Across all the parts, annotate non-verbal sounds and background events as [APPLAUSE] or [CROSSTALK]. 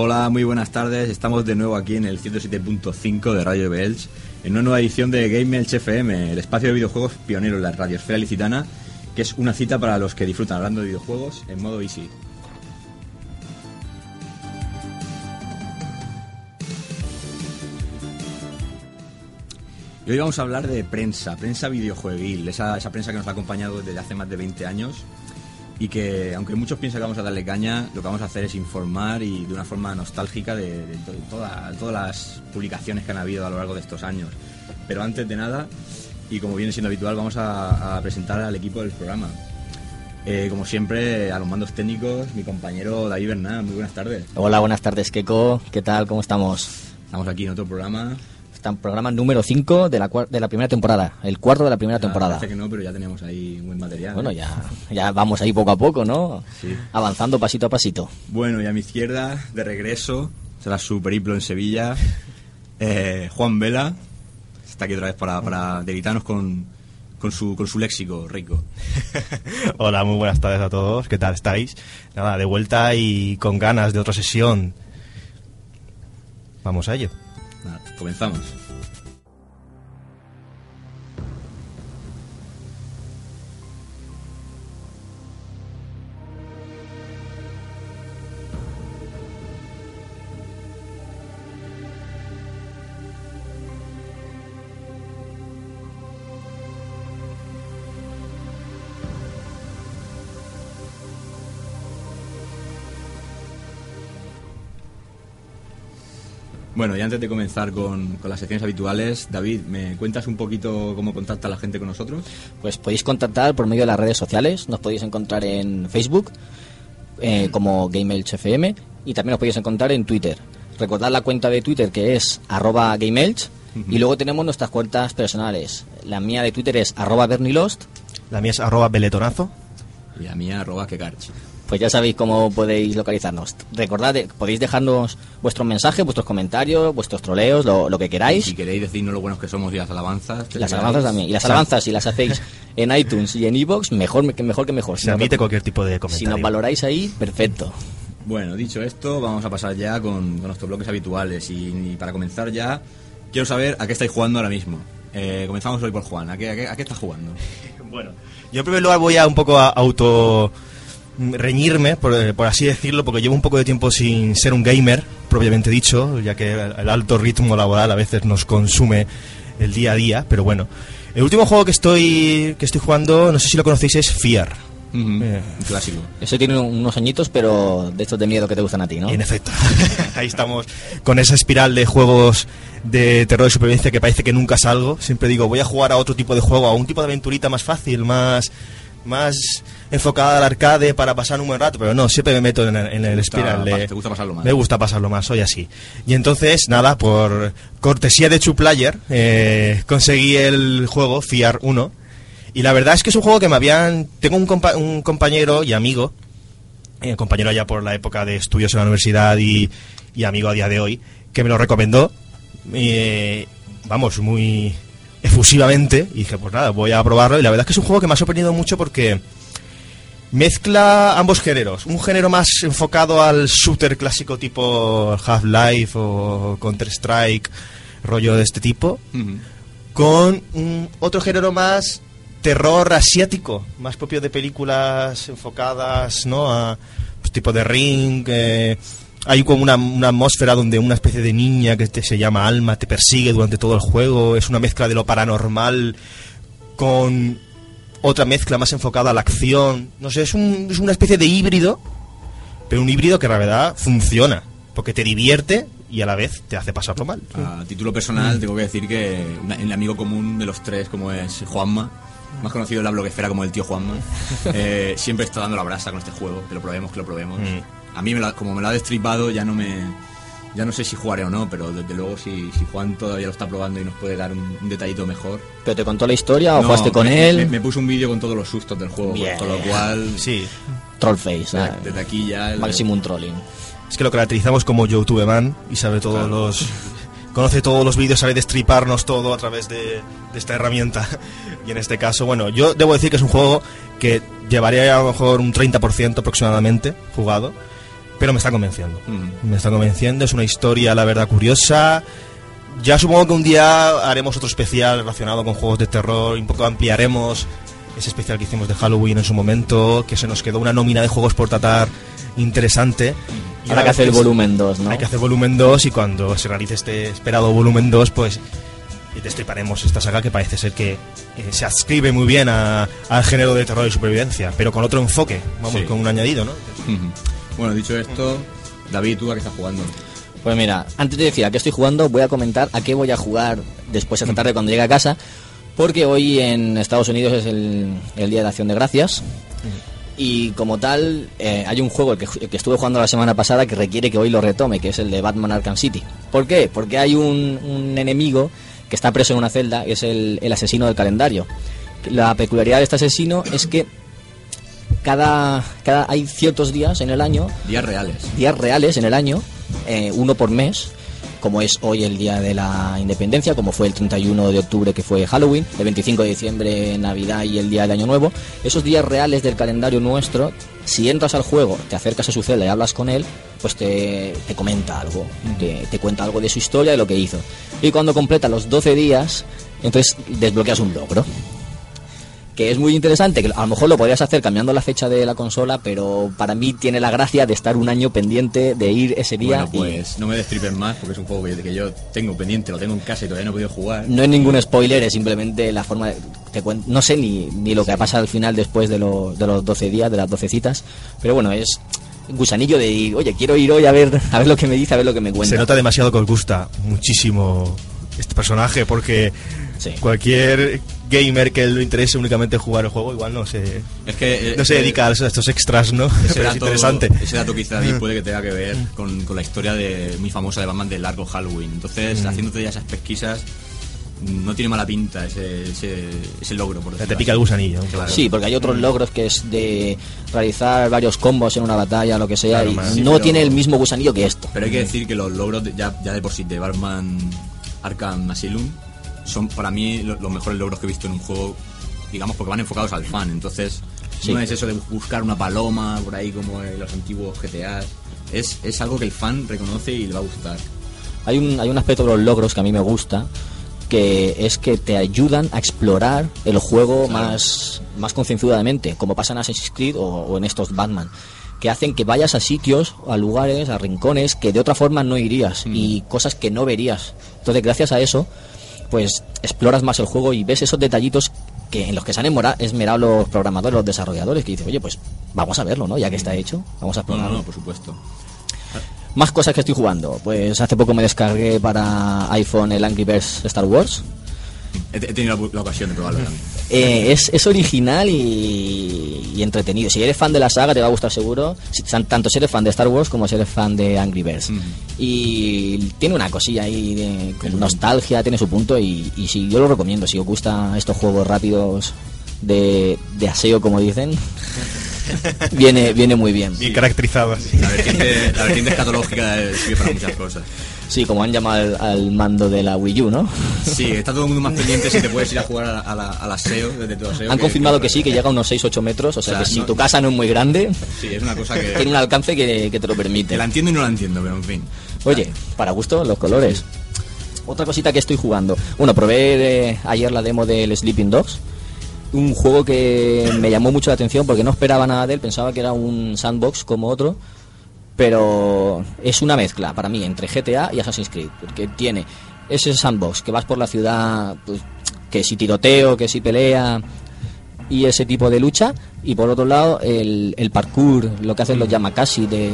Hola, muy buenas tardes. Estamos de nuevo aquí en el 107.5 de Radio Belch en una nueva edición de Game Elch FM, el espacio de videojuegos pionero en la radiosfera licitana, que es una cita para los que disfrutan hablando de videojuegos en modo easy. Hoy vamos a hablar de prensa, prensa videojueguil, esa, esa prensa que nos ha acompañado desde hace más de 20 años y que aunque muchos piensan que vamos a darle caña, lo que vamos a hacer es informar y de una forma nostálgica de, de to- toda- todas las publicaciones que han habido a lo largo de estos años. Pero antes de nada, y como viene siendo habitual, vamos a, a presentar al equipo del programa. Eh, como siempre, a los mandos técnicos, mi compañero David Bernal, muy buenas tardes. Hola, buenas tardes, Keko. ¿Qué tal? ¿Cómo estamos? Estamos aquí en otro programa. Está en programa número 5 de la, de la primera temporada. El cuarto de la primera temporada. Parece que no, pero ya tenemos ahí buen material. Bueno, ya, ya vamos ahí poco a poco, ¿no? Sí. Avanzando pasito a pasito. Bueno, y a mi izquierda, de regreso, tras su periplo en Sevilla, eh, Juan Vela. Está aquí otra vez para, para deleitarnos con, con, su, con su léxico rico. [LAUGHS] Hola, muy buenas tardes a todos. ¿Qué tal estáis? Nada, de vuelta y con ganas de otra sesión. Vamos a ello. Nada, comenzamos. Bueno, y antes de comenzar con, con las secciones habituales, David, ¿me cuentas un poquito cómo contacta la gente con nosotros? Pues podéis contactar por medio de las redes sociales. Nos podéis encontrar en Facebook eh, como GameElchFM y también nos podéis encontrar en Twitter. Recordad la cuenta de Twitter que es arroba GameElch y luego tenemos nuestras cuentas personales. La mía de Twitter es arroba Bernilost. La mía es arroba beletonazo. Y a mí, arroba. Pues ya sabéis cómo podéis localizarnos. Recordad, eh, podéis dejarnos vuestros mensajes, vuestros comentarios, vuestros troleos, lo, lo que Y queráis. si queréis decirnos lo buenos que somos y las alabanzas... Y las alabanzas también. Y las alabanzas, si las hacéis en iTunes y en iVoox, mejor que mejor. Que mejor. Se nos- admite cualquier tipo de si comentario. nos valoráis ahí, perfecto. Bueno, dicho esto, vamos a pasar ya con, con nuestros bloques habituales. Y, y para comenzar ya, quiero saber a qué estáis jugando ahora mismo. Eh, comenzamos hoy por Juan. ¿A qué, a qué, a qué estás jugando? [LAUGHS] Bueno, yo en primer lugar voy a un poco a auto reñirme, por, eh, por así decirlo, porque llevo un poco de tiempo sin ser un gamer, propiamente dicho, ya que el alto ritmo laboral a veces nos consume el día a día, pero bueno. El último juego que estoy, que estoy jugando, no sé si lo conocéis, es Fear. Eh. Clásico. Eso tiene unos añitos, pero de estos de miedo que te gustan a ti, ¿no? En efecto, [LAUGHS] ahí estamos con esa espiral de juegos de terror y supervivencia que parece que nunca salgo. Siempre digo, voy a jugar a otro tipo de juego, a un tipo de aventurita más fácil, más, más enfocada al arcade para pasar un buen rato, pero no, siempre me meto en el, en el espiral de... te gusta pasarlo mal. Me gusta pasarlo más, soy así. Y entonces, nada, por cortesía de Chuplayer, eh, conseguí el juego, Fiar 1, Y la verdad es que es un juego que me habían... Tengo un, compa- un compañero y amigo, eh, compañero allá por la época de estudios en la universidad y, y amigo a día de hoy, que me lo recomendó, eh, vamos, muy efusivamente, y dije, pues nada, voy a probarlo, y la verdad es que es un juego que me ha sorprendido mucho porque mezcla ambos géneros, un género más enfocado al shooter clásico tipo Half-Life o Counter-Strike, rollo de este tipo, con un otro género más terror asiático, más propio de películas enfocadas, ¿no? A pues, tipo de Ring. eh, hay como una, una atmósfera donde una especie de niña que te- se llama Alma te persigue durante todo el juego. Es una mezcla de lo paranormal con otra mezcla más enfocada a la acción. No sé, es, un- es una especie de híbrido, pero un híbrido que en realidad funciona, porque te divierte y a la vez te hace pasarlo mal. A título personal, tengo que decir que el amigo común de los tres, como es Juanma, más conocido en la bloguesfera como el tío Juanma, [LAUGHS] eh, siempre está dando la brasa con este juego. Que lo probemos, que lo probemos. Mm. A mí, me lo como me lo ha destripado, ya no me. Ya no sé si jugaré o no, pero desde luego si, si Juan todavía lo está probando y nos puede dar un, un detallito mejor. ¿Pero te contó la historia o No, jugaste con me- él? Me, me puso un vídeo con todos los sustos del juego, Bien. con lo cual. Sí, Trollface. de- ah, Desde aquí ya. el- Maximum Trolling. Es que lo caracterizamos como YouTube Man y sabe todos Claro. los. Conoce todos los vídeos, sabe destriparnos todo a través de, de esta herramienta. [LAUGHS] Y en este caso, bueno, yo debo decir que es un juego que llevaría a lo mejor un 30% aproximadamente jugado, pero me está convenciendo. Mm. Me está convenciendo, es una historia, la verdad, curiosa. Ya supongo que un día haremos otro especial relacionado con juegos de terror, un poco ampliaremos ese especial que hicimos de Halloween en su momento, que se nos quedó una nómina de juegos por tratar interesante. Y Habrá una que hacer el volumen 2, ¿no? Hay que hacer volumen 2 y cuando se realice este esperado volumen 2, pues destriparemos esta saga que parece ser que eh, se adscribe muy bien a- al género de terror y supervivencia, pero con otro enfoque, vamos, Sí. con un añadido, ¿no? Ujú. Bueno, dicho esto, David, ¿tú a qué estás jugando? Pues mira, antes de decir a qué estoy jugando, voy a comentar a qué voy a jugar después esta tarde cuando llegue a casa, porque hoy en Estados Unidos es el, el Día de Acción de Gracias. Y como tal, eh, hay un juego que, que estuve jugando la semana pasada que requiere que hoy lo retome, que es el de Batman Arkham City. ¿Por qué? Porque hay un, un enemigo que está preso en una celda, es el, el asesino del calendario. La peculiaridad de este asesino es que cada, cada hay ciertos días en el año Días reales. días reales en el año, eh, uno por mes, como es hoy el día de la independencia, como fue el 31 de octubre que fue Halloween, el 25 de diciembre Navidad y el día del Año Nuevo, esos días reales del calendario nuestro, si entras al juego, te acercas a su celda y hablas con él, pues te, te comenta algo, te, te cuenta algo de su historia, de lo que hizo. Y cuando completa los 12 días, entonces desbloqueas un logro que es muy interesante, que a lo mejor lo podrías hacer cambiando la fecha de la consola, pero para mí tiene la gracia de estar un año pendiente de ir ese día Bueno, pues no me destripes más porque es un juego que, que yo tengo pendiente, lo tengo en casa y todavía no he podido jugar. y no es ningún spoiler, es simplemente la forma de... te cuen- no sé ni, ni lo que pasa al final después de, lo- de los 12 días, de las 12 citas, pero bueno, es un gusanillo de ir, oye, quiero ir hoy a ver, [LAUGHS] a ver lo que me dice, a ver lo que me cuenta. Se nota demasiado que os gusta muchísimo este personaje porque Sí. cualquier gamer que le interese únicamente jugar el juego igual no se Es que eh, no se eh, dedica a estos extras, ¿no? Ese [LAUGHS] es interesante. ese dato quizá David, puede que tenga que ver con, con la historia de muy famosa de Batman del largo Halloween. Entonces, Mm. haciéndote ya esas pesquisas, no tiene mala pinta ese, ese, ese logro, por Te decirlo pica el gusanillo. Claro. Sí, porque hay otros logros que es de realizar varios combos en una batalla, lo que sea, Claro, y. Sí, no pero- tiene el mismo gusanillo que esto. Pero hay que decir que los logros de- ya, ya de por sí de Batman Arkham Asylum son para mí lo- los mejores logros que he visto en un juego, digamos, porque van enfocados al fan. Entonces, Sí. no es eso de buscar una paloma por ahí como en los antiguos GTA. Es, es algo que el fan reconoce y le va a gustar. Hay un, hay un aspecto de los logros que a mí me gusta, que es que te ayudan a explorar el juego Claro. más, más concienzudamente, como pasa en Assassin's Creed o, o en estos Batman, que hacen que vayas a sitios, a lugares, a rincones que de otra forma no irías y cosas que no verías. Entonces, gracias a eso, pues exploras más el juego y ves esos detallitos que en los que se han esmerado los programadores, los desarrolladores, que dicen, oye, pues vamos a verlo, ¿no? Ya que está hecho, vamos a No, no, explorarlo. no, por supuesto. Más cosas que estoy jugando. Pues hace poco me descargué para iPhone el Angry Birds Star Wars. He, he tenido la, la ocasión de probarlo también. Eh, es, es original y, y entretenido. Si eres fan de la saga te va a gustar seguro. Si- tan- tanto si eres fan de Star Wars como si eres fan de Angry Birds. Y tiene una cosilla ahí de como nostalgia, tiene su punto y, y sí, yo lo recomiendo. Si os gustan estos juegos rápidos de, de aseo, como dicen, [LAUGHS] viene, viene muy bien. Bien caracterizado. así. La vertiente, la vertiente escatológica sirve para muchas cosas. Sí, como han llamado al, al mando de la Wii U, ¿no? Sí, está todo el mundo más pendiente si te puedes ir a jugar a la, a la, a la SEO desde tu aseo. Han confirmado que sí, que llega a unos 6-8 metros, o sea, O sea, que si tu casa no es muy grande, Sí, es una cosa que, tiene un alcance que, que te lo que permite. la entiendo y no la entiendo, pero en fin. Oye, para gusto, los colores. Otra cosita que estoy jugando. Bueno, probé eh, ayer la demo del Sleeping Dogs. Un juego que me llamó mucho la atención porque no esperaba nada de él, pensaba que era un sandbox como otro, pero es una mezcla para mí entre GTA y Assassin's Creed, porque tiene ese sandbox que vas por la ciudad, pues, que si tiroteo, que si pelea y ese tipo de lucha, y por otro lado el, el parkour, lo que hacen los Yamakasi de,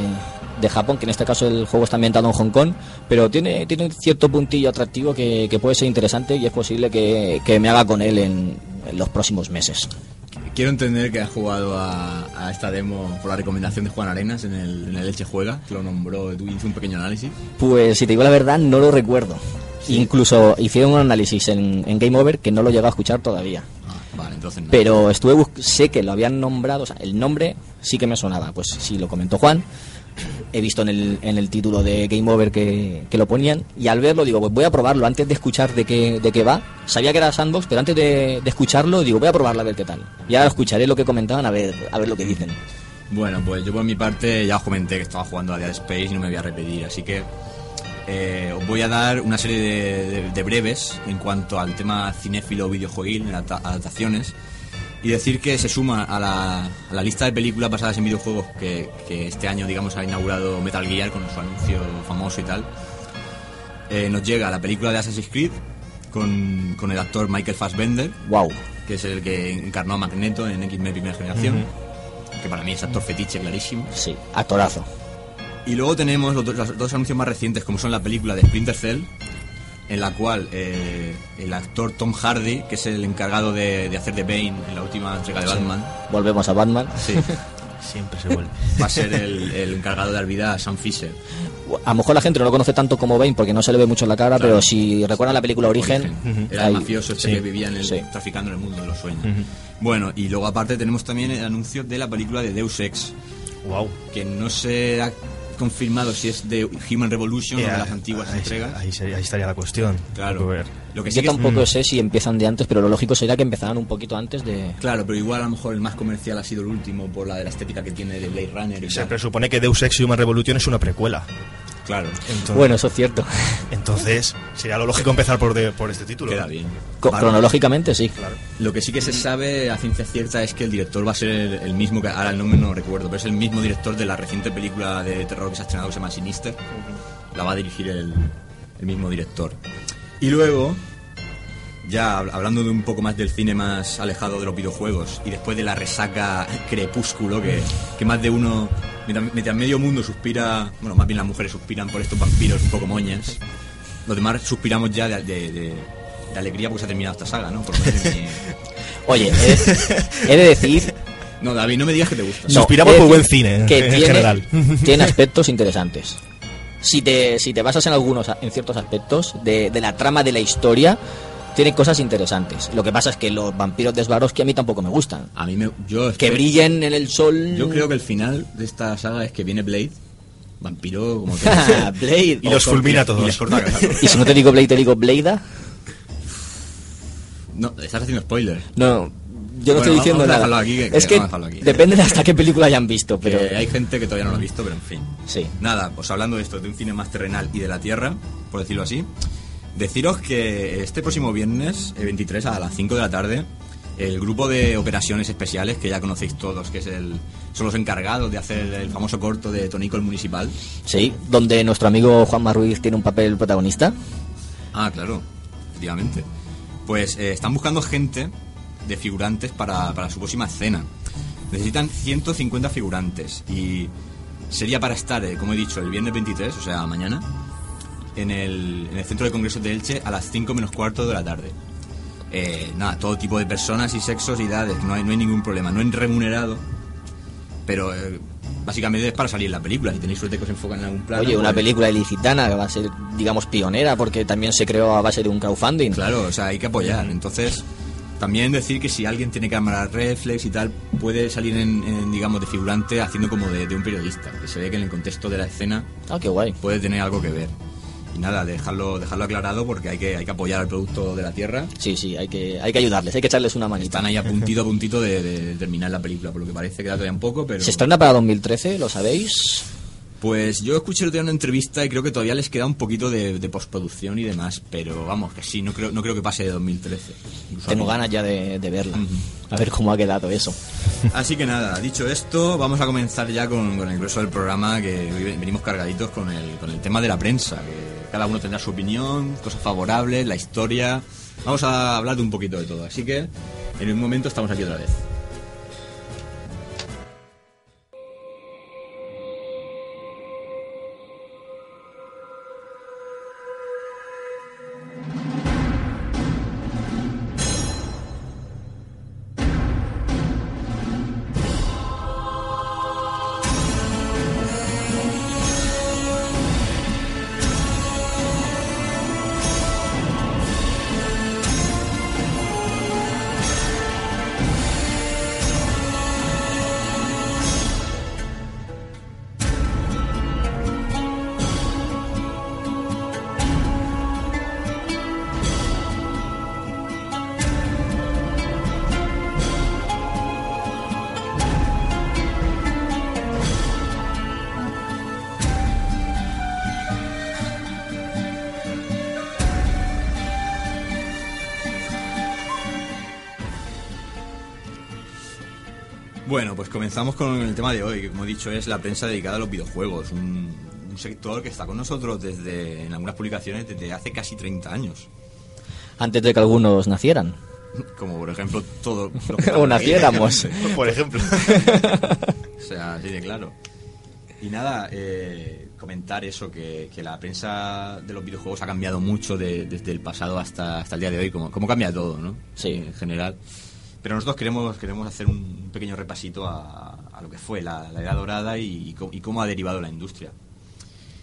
de Japón, que en este caso el juego está ambientado en Hong Kong, pero tiene, tiene un cierto puntillo atractivo que, que puede ser interesante y es posible que, que me haga con él en, en los próximos meses. Quiero entender que has jugado a, a esta demo por la recomendación de Juan Arenas en el, en el Elche Juega, que lo nombró, tú hizo un pequeño análisis. Pues si te digo la verdad, no lo recuerdo. Incluso hicieron un análisis en, en Game Over que no lo llego a escuchar todavía. Ah, vale, entonces no. Pero estuve sé que lo habían nombrado, o sea, el nombre sí que me sonaba. Pues sí, lo comentó Juan. He visto en el, en el título de Game Over que, que lo ponían. Y al verlo, digo, pues voy a probarlo antes de escuchar de qué, de qué va. Sabía que era Sandbox, pero antes de, escucharlo, digo, voy a probarlo a ver qué tal. Y ahora escucharé lo que comentaban a ver, a ver lo que dicen. Bueno, pues yo por mi parte ya os comenté que estaba jugando a Dead Space y no me voy a repetir, así que eh, os voy a dar una serie de, de- breves en cuanto al tema cinéfilo videojueguil, adaptaciones, y decir que se suma a la, a la lista de películas basadas en videojuegos que, que este año, digamos, ha inaugurado Metal Gear con su anuncio famoso y tal. Eh, nos llega la película de Assassin's Creed con, con el actor Michael Fassbender, Wow. que es el que encarnó a Magneto en X-Men Primera Generación, que para mí es actor fetiche clarísimo. Sí, actorazo. Y luego tenemos los, dos- los dos anuncios más recientes, como son la película de Splinter Cell, en la cual eh, el actor Tom Hardy, que es el encargado de, de hacer de Bane en la última entrega de Batman, Volvemos a Batman. sí, [LAUGHS] Siempre se vuelve. va a ser el, el encargado de dar vida a Sam Fisher. A lo mejor la gente no lo conoce tanto como Bane porque no se le ve mucho en la cara, pero si recuerdan la película Origen, Era ahí- el mafioso este Sí. que vivía en el, Sí. traficando en el mundo de los sueños. Bueno, y luego aparte tenemos también el anuncio de la película de Deus Ex, Wow. que no se ha confirmado si es de Human Revolution o de las antiguas ahí, entregas. Ahí, sería- ahí estaría la cuestión. Claro. Lo que sí Yo que es- tampoco sé si empiezan de antes, pero lo lógico sería que empezaran un poquito antes de... Claro, pero igual a lo mejor el más comercial ha sido el último por la de la estética que tiene de Blade Runner y Se tal. presupone que Deus Ex Human Revolution es una precuela. Claro, Entonces, Bueno, eso es cierto. entonces sería lo lógico empezar por, de- por este título. queda bien. Co- Vale. Cronológicamente sí. Lo que sí que se sabe a ciencia cierta es que el director va a ser el, el mismo, que ahora el nombre no lo recuerdo, pero es el mismo director de la reciente película de terror que se ha estrenado que se llama Sinister. La va a dirigir el, el mismo director. Y luego, ya hab- hablando de un poco más del cine más alejado de los videojuegos y después de la resaca crepúsculo que, que más de uno, mientras, mientras medio mundo suspira, bueno, más bien las mujeres suspiran por estos vampiros un poco moñas, los demás suspiramos ya de, de- de- de alegría porque se ha terminado esta saga, ¿no? Por lo menos en mi- [LAUGHS] Oye, he, he de decir... No, David, no me digas que te gusta. no, Suspiramos por buen cine, en- que en tiene, general. [LAUGHS] Tiene aspectos interesantes. Si te, si te basas en algunos, en ciertos aspectos de, de la trama de la historia, tiene cosas interesantes. Lo que pasa es que los vampiros de Swarovski a mí tampoco me gustan. A mí me. Yo, Que brillen en el sol... Yo creo que el final de esta saga es que viene Blade, vampiro, como que. [LAUGHS] Blade. Y los fulmina a todos. Y les corta la cabeza. [LAUGHS] Y si no te digo Blade, te digo Blade. No, estás haciendo spoiler. No, yo no Bueno, estoy diciendo nada. aquí, que- es que que vamos a dejarlo aquí. depende de hasta qué película hayan visto, pero Pero hay gente que todavía no lo ha visto, pero en fin. sí. Nada, pues hablando de esto, de un cine más terrenal y de la tierra, por decirlo así, deciros que este próximo viernes, el 23 a las 5 de la tarde, el grupo de operaciones especiales, que ya conocéis todos, que es el, son los encargados de hacer el famoso corto de Tonico el Municipal. Sí, donde nuestro amigo Juan Ruiz tiene un papel protagonista. Ah, claro, efectivamente. Pues eh, están buscando gente de figurantes para, para su próxima escena. Necesitan 150 figurantes y sería para estar, eh, como he dicho, el viernes 23, o sea, mañana, en el, en el Centro de Congresos de Elche a las 5 menos cuarto de la tarde. Eh, nada, todo tipo de personas y sexos y edades, no hay, no hay ningún problema. No es remunerado, pero eh, básicamente es para salir en la película. Si tenéis suerte que os enfocan en algún plano. Oye, una pues- película ilicitana que va a ser, digamos, pionera porque también se creó a base de un crowdfunding. Claro, o sea, hay que apoyar. Entonces, También decir que si alguien tiene cámara reflex y tal, puede salir en, en, digamos, de figurante haciendo como de, de un periodista, que se ve que en el contexto de la escena Ah, qué guay. puede tener algo que ver. Y nada, dejarlo, dejarlo aclarado porque hay que, hay que apoyar al producto de la tierra. Sí, sí, hay que, hay que ayudarles, hay que echarles una manita. Están ahí a puntito a puntito de, de terminar la película, por lo que parece queda todavía un poco, pero... ¿Se estrena para 2013, lo sabéis? Pues yo escuché el otro día una entrevista y creo que todavía les queda un poquito de, de postproducción y demás, pero vamos, que sí, no creo, no creo que pase de 2013. Incluso Tengo ganas ya de, de verla. A ver cómo ha quedado eso. Así que nada, dicho esto, vamos a comenzar ya con, con el grueso del programa, que hoy venimos cargaditos con el, con el tema de la prensa, que cada uno tendrá su opinión, cosas favorables, la historia. Vamos a hablar de un poquito de todo, así que en un momento estamos aquí otra vez. Comenzamos con el tema de hoy, que como he dicho es la prensa dedicada a los videojuegos, un, un sector que está con nosotros desde en algunas publicaciones desde hace casi 30 años. Antes de que algunos nacieran. [LAUGHS] Como por ejemplo todo... [LAUGHS] o naciéramos. [LAUGHS] Por ejemplo. O sea, así de claro. Y nada, eh, comentar eso, que, que la prensa de los videojuegos ha cambiado mucho de- desde el pasado hasta, hasta el día de hoy, como, como cambia todo, ¿no? Sí. En general. Pero nosotros queremos, queremos hacer un pequeño repasito a, a lo que fue la, la Edad Dorada y, y cómo ha derivado la industria.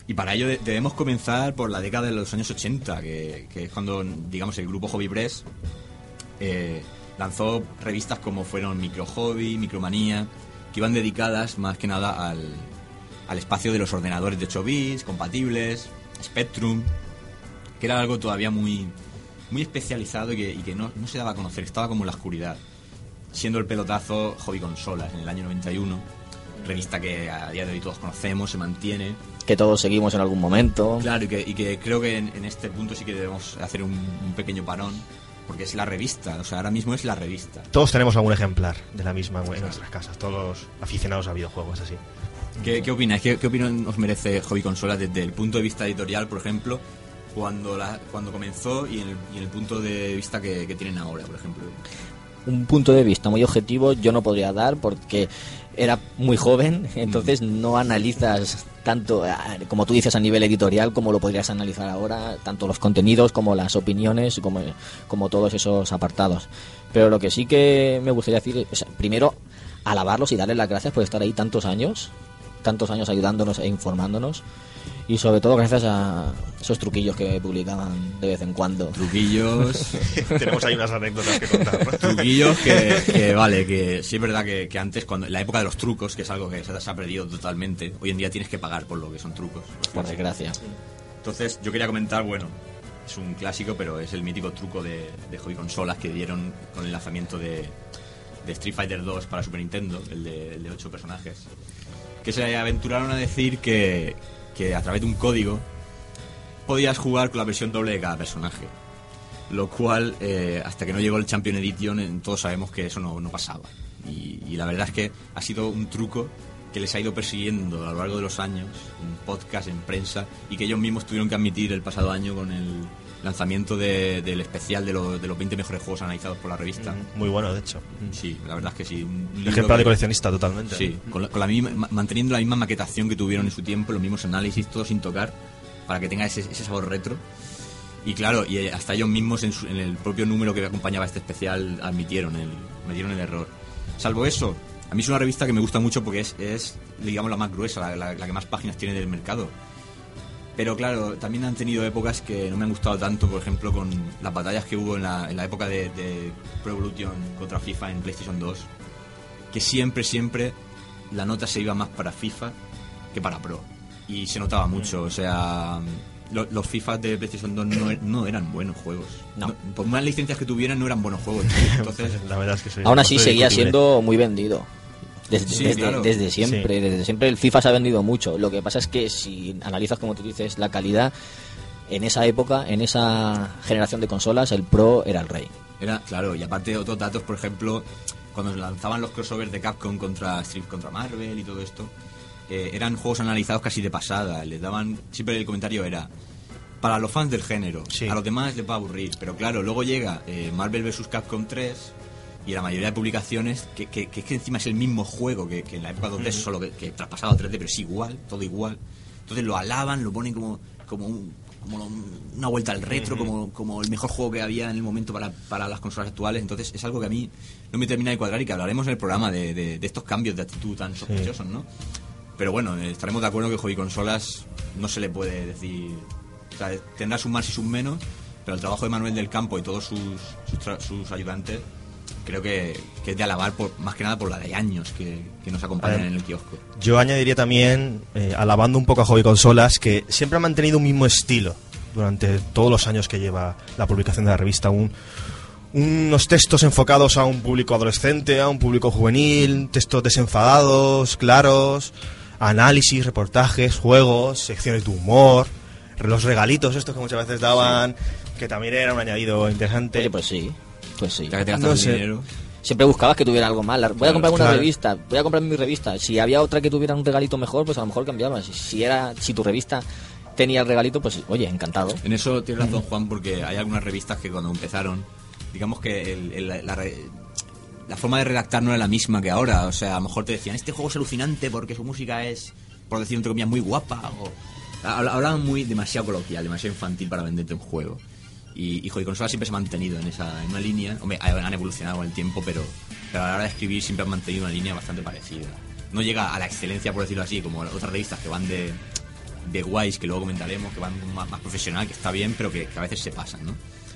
Y para ello de- debemos comenzar por la década de los años 80, que, que es cuando, digamos, el grupo Hobby Press eh, lanzó revistas como fueron Micro Hobby, Micromanía, que iban dedicadas más que nada al, al espacio de los ordenadores de 8 bits, compatibles, Spectrum, que era algo todavía muy, muy especializado y que, y que no, no se daba a conocer, estaba como en la oscuridad. Siendo el pelotazo Hobby Consolas en el año 91, revista que a día de hoy todos conocemos, se mantiene. Que todos seguimos en algún momento. Claro, y que, y que creo que en, en este punto sí que debemos hacer un, un pequeño parón, porque es la revista, o sea, ahora mismo es la revista. Todos tenemos algún ejemplar de la misma en nuestras casas, todos aficionados a videojuegos así. ¿Qué, qué opináis? ¿Qué, qué opinión os merece Hobby Consolas desde el punto de vista editorial, por ejemplo, cuando, la, cuando comenzó y en, el, y en el punto de vista que, que tienen ahora, por ejemplo? Un punto de vista muy objetivo yo no podría dar porque era muy joven, [LAUGHS] entonces no analizas tanto, como tú dices, a nivel editorial, como lo podrías analizar ahora, tanto los contenidos como las opiniones, como, como todos esos apartados. Pero lo que sí que me gustaría decir, es, primero, alabarlos y darles las gracias por estar ahí tantos años, tantos años ayudándonos e informándonos, y sobre todo gracias a esos truquillos que publicaban de vez en cuando. Truquillos, [LAUGHS] tenemos ahí unas anécdotas que contar. truquillos que, que, vale, que sí es verdad que, que antes, cuando en la época de los trucos, que es algo que se, se ha perdido totalmente, hoy en día tienes que pagar por lo que son trucos. Por desgracia. Entonces, yo quería comentar, bueno, es un clásico, pero es el mítico truco de, de hobby consolas que dieron con el lanzamiento de, de Street Fighter 2 para Super Nintendo, el de, el de 8 personajes. Que se aventuraron a decir que, que a través de un código podías jugar con la versión doble de cada personaje. Lo cual, eh, hasta que no llegó el Champion Edition, todos sabemos que eso no, no pasaba. Y, y la verdad es que ha sido un truco que les ha ido persiguiendo a lo largo de los años, en podcast, en prensa, y que ellos mismos tuvieron que admitir el pasado año con el lanzamiento de- del especial de, lo- de los 20 mejores juegos analizados por la revista. Muy bueno, de hecho. Sí, la verdad es que sí. Un Ejemplar de que- coleccionista totalmente. Sí, con la, con la misma, ma- manteniendo la misma maquetación que tuvieron en su tiempo, los mismos análisis, todo sin tocar, para que tenga ese, ese sabor retro. Y claro, y eh, hasta ellos mismos en, su- en el propio número que acompañaba este especial admitieron el, metieron el error. Salvo eso, a mí es una revista que me gusta mucho porque es, es digamos, la más gruesa, la, la- la que más páginas tiene del mercado. Pero claro, también han tenido épocas que no me han gustado tanto, por ejemplo, con las batallas que hubo en la, en la época de, de Pro Evolution contra FIFA en PlayStation 2, que siempre, siempre la nota se iba más para FIFA que para Pro. Y se notaba mucho, o sea, lo- los FIFA de PlayStation 2 no, e- no eran buenos juegos. No. por más licencias que tuvieran, no eran buenos juegos. [LAUGHS] Entonces, la verdad es que sí. Aún así seguía discutible. siendo muy vendido. Desde, Sí, desde, claro. desde siempre, Sí. desde siempre el FIFA se ha vendido mucho. Lo que pasa es que si analizas, como tú dices, la calidad, en esa época, en esa generación de consolas, el Pro era el rey. Era, claro, y aparte otros datos, por ejemplo, cuando lanzaban los crossovers de Capcom contra Street contra Marvel y todo esto, eh, eran juegos analizados casi de pasada. Les daban, siempre el comentario era para los fans del género, Sí. a los demás les va a aburrir. Pero claro, luego llega eh, Marvel vs. Capcom 3 y la mayoría de publicaciones, que, que, que es que encima es el mismo juego que, que en la época 2D, solo que, que traspasado a 3D, pero es igual, todo igual. Entonces lo alaban, lo ponen como, como, un- como una vuelta al retro, como, como el mejor juego que había en el momento para, para las consolas actuales. Entonces es algo que a mí no me termina de cuadrar y que hablaremos en el programa de, de- de estos cambios de actitud tan sospechosos, ¿no? Pero bueno, estaremos de acuerdo que hobby consolas no se le puede decir. O sea, tendrá sus más y sus menos, pero el trabajo de Manuel del Campo y todos sus, sus, sus ayudantes creo que, que es de alabar por, más que nada por la de años que, que nos acompañan en el kiosco. Yo añadiría también, eh, alabando un poco a Hobby Consolas, que siempre ha mantenido un mismo estilo durante todos los años que lleva la publicación de la revista. Un, unos textos enfocados a un público adolescente, a un público juvenil, textos desenfadados, claros, análisis, reportajes, juegos, secciones de humor, los regalitos estos que muchas veces daban, que también era un añadido interesante. Oye, pues sí, pues sí. Ya que te gastas No el sé. dinero. Siempre buscabas que tuviera algo más. Voy a comprar una claro. revista, voy a comprar mi revista. Si había otra que tuviera un regalito mejor, pues a lo mejor cambiabas. Si- era, si tu revista tenía el regalito, pues oye, encantado. En eso tienes razón, Juan, porque hay algunas revistas que cuando empezaron, digamos que el- el- la, forma de redactar no era la misma que ahora. O sea, a lo mejor te decían, este juego es alucinante porque su música es, por decir entre comillas, muy guapa. O, habl- hablaban muy demasiado coloquial, demasiado infantil para venderte un juego. Y, y Hobby Consola siempre se ha mantenido en esa en una línea. Hombre, han evolucionado con el tiempo, pero, pero a la hora de escribir siempre han mantenido una línea bastante parecida. No llega a la excelencia, por decirlo así, como otras revistas que van de, de guays, que luego comentaremos, que van más, profesional, que está bien, pero que, a veces se pasan, ¿no?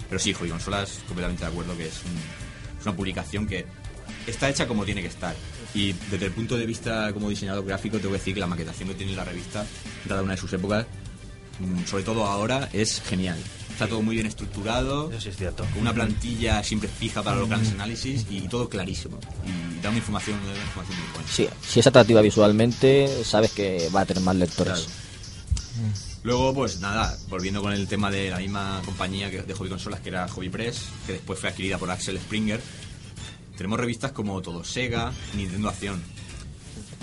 Pero sí, Hobby Consolas, completamente de acuerdo que es, un- es una publicación que está hecha como tiene que estar. Y desde el punto de vista como diseñador gráfico, tengo que decir que la maquetación que tiene la revista, cada una de sus épocas, mm, sobre todo ahora, es genial. Está todo muy bien estructurado, Eso sí es cierto. con una plantilla siempre fija para los grandes análisis y todo clarísimo. Y da una información, da una información muy buena. Sí, si es atractiva visualmente, sabes que va a tener más lectores. Claro. Luego, pues nada, volviendo con el tema de la misma compañía que, de Hobby Consolas, que era Hobby Press, que después fue adquirida por Axel Springer, tenemos revistas como Todo Sega, Nintendo Acción.